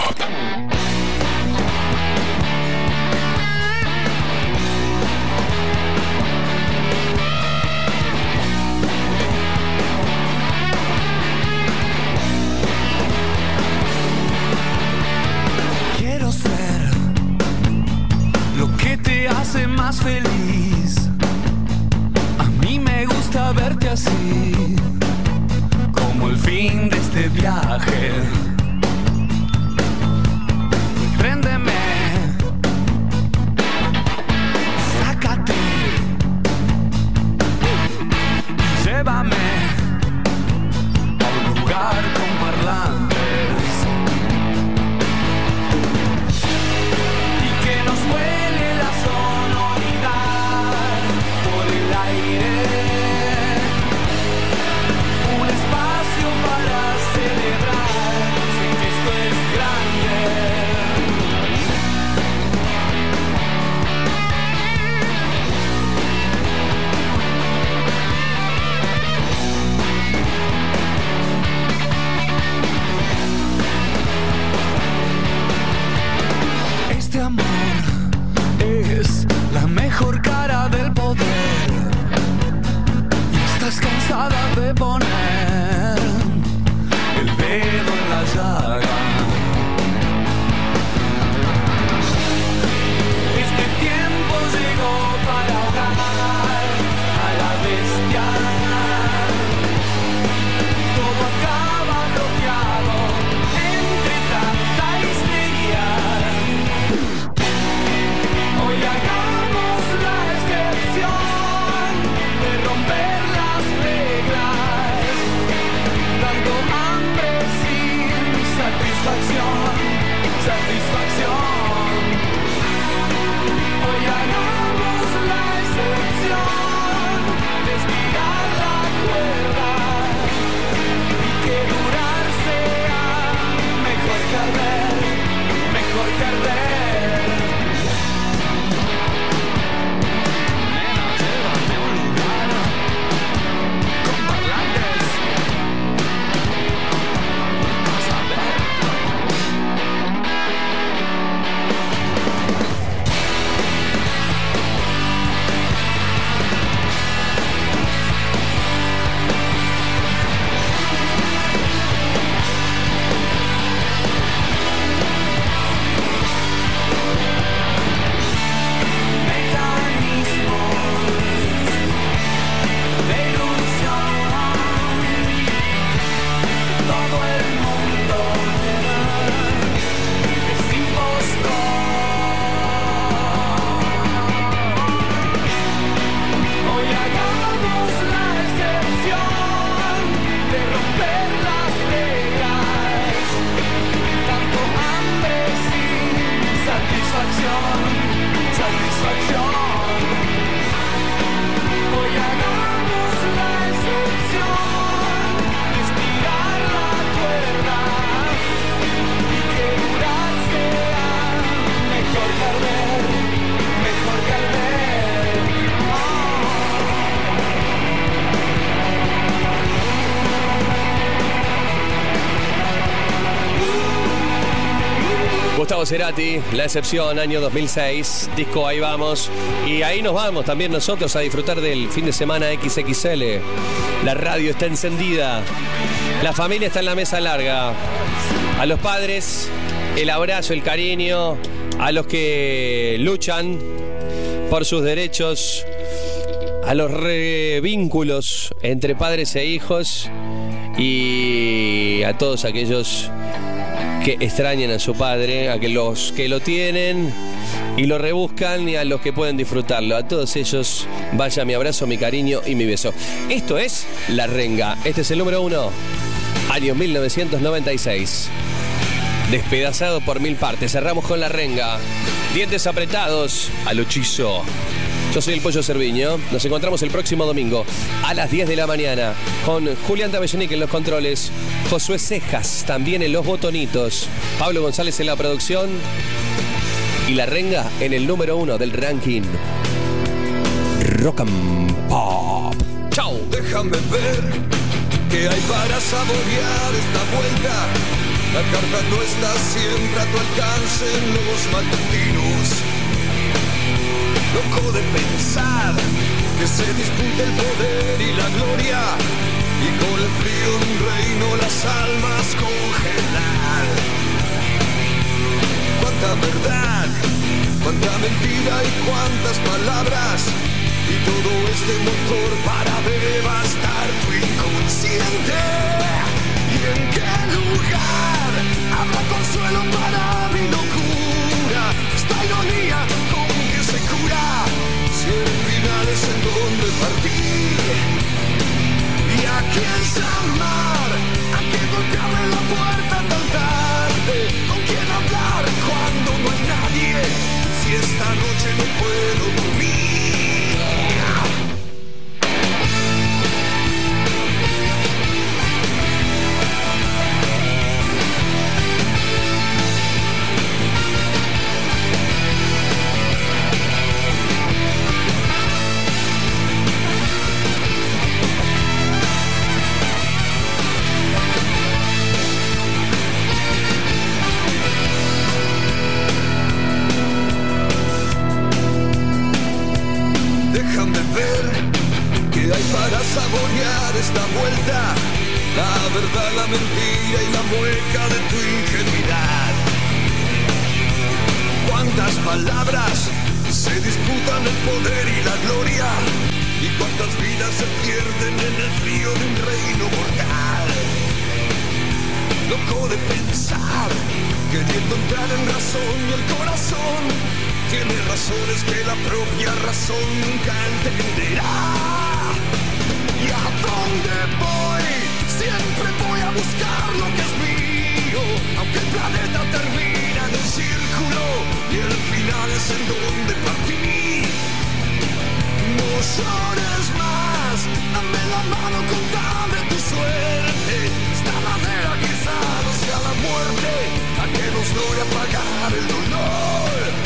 Gustavo Cerati, La Excepción, año 2006, disco Ahí Vamos. Y ahí nos vamos también nosotros a disfrutar del fin de semana XXL. La radio está encendida, la familia está en la mesa larga. A los padres, el abrazo, el cariño, a los que luchan por sus derechos, a los vínculos entre padres e hijos y a todos aquellos que extrañan a su padre, a que los que lo tienen y lo rebuscan y a los que pueden disfrutarlo. A todos ellos vaya mi abrazo, mi cariño y mi beso. Esto es La Renga. Este es el número uno, año 1996. Despedazado por mil partes. Cerramos con La Renga. Dientes apretados al hechizo. Yo soy el Pollo Cerviño. Nos encontramos el próximo domingo a las 10 de la mañana con Julián Tabellonic en los controles, Josué Cejas también en los botonitos, Pablo González en la producción y La Renga en el número uno del ranking. Rock and Pop. Chau. Déjame ver ¿Qué hay para saborear esta vuelta? La carta no está siempre a tu alcance en los matutinos. Loco de pensar que se disputa el poder y la gloria y con el frío de un reino las almas congelar. Cuánta verdad, cuánta mentira y cuántas palabras y todo este motor para devastar tu inconsciente. ¿Y en qué lugar habrá consuelo para mi locura? Esta ironía si el final es en donde partir. ¿Y a quién llamar? ¿A quién golpearle la puerta tan tarde? ¿Con quién hablar cuando no hay nadie? Si esta noche no puedo para saborear esta vuelta. La verdad, la mentira y la mueca de tu ingenuidad. Cuántas palabras se disputan el poder y la gloria. Y cuántas vidas se pierden en el frío de un reino mortal. Loco de pensar, queriendo entrar en razón y el corazón tiene razones que la propia razón nunca entenderá. ¿Y a dónde voy? Siempre voy a buscar lo que es mío, aunque el planeta termina en un círculo y el final es en donde partí. No llores más, dame la mano, contame tu suerte. Esta manera quizá no sea la muerte, a que nos logre apagar el dolor.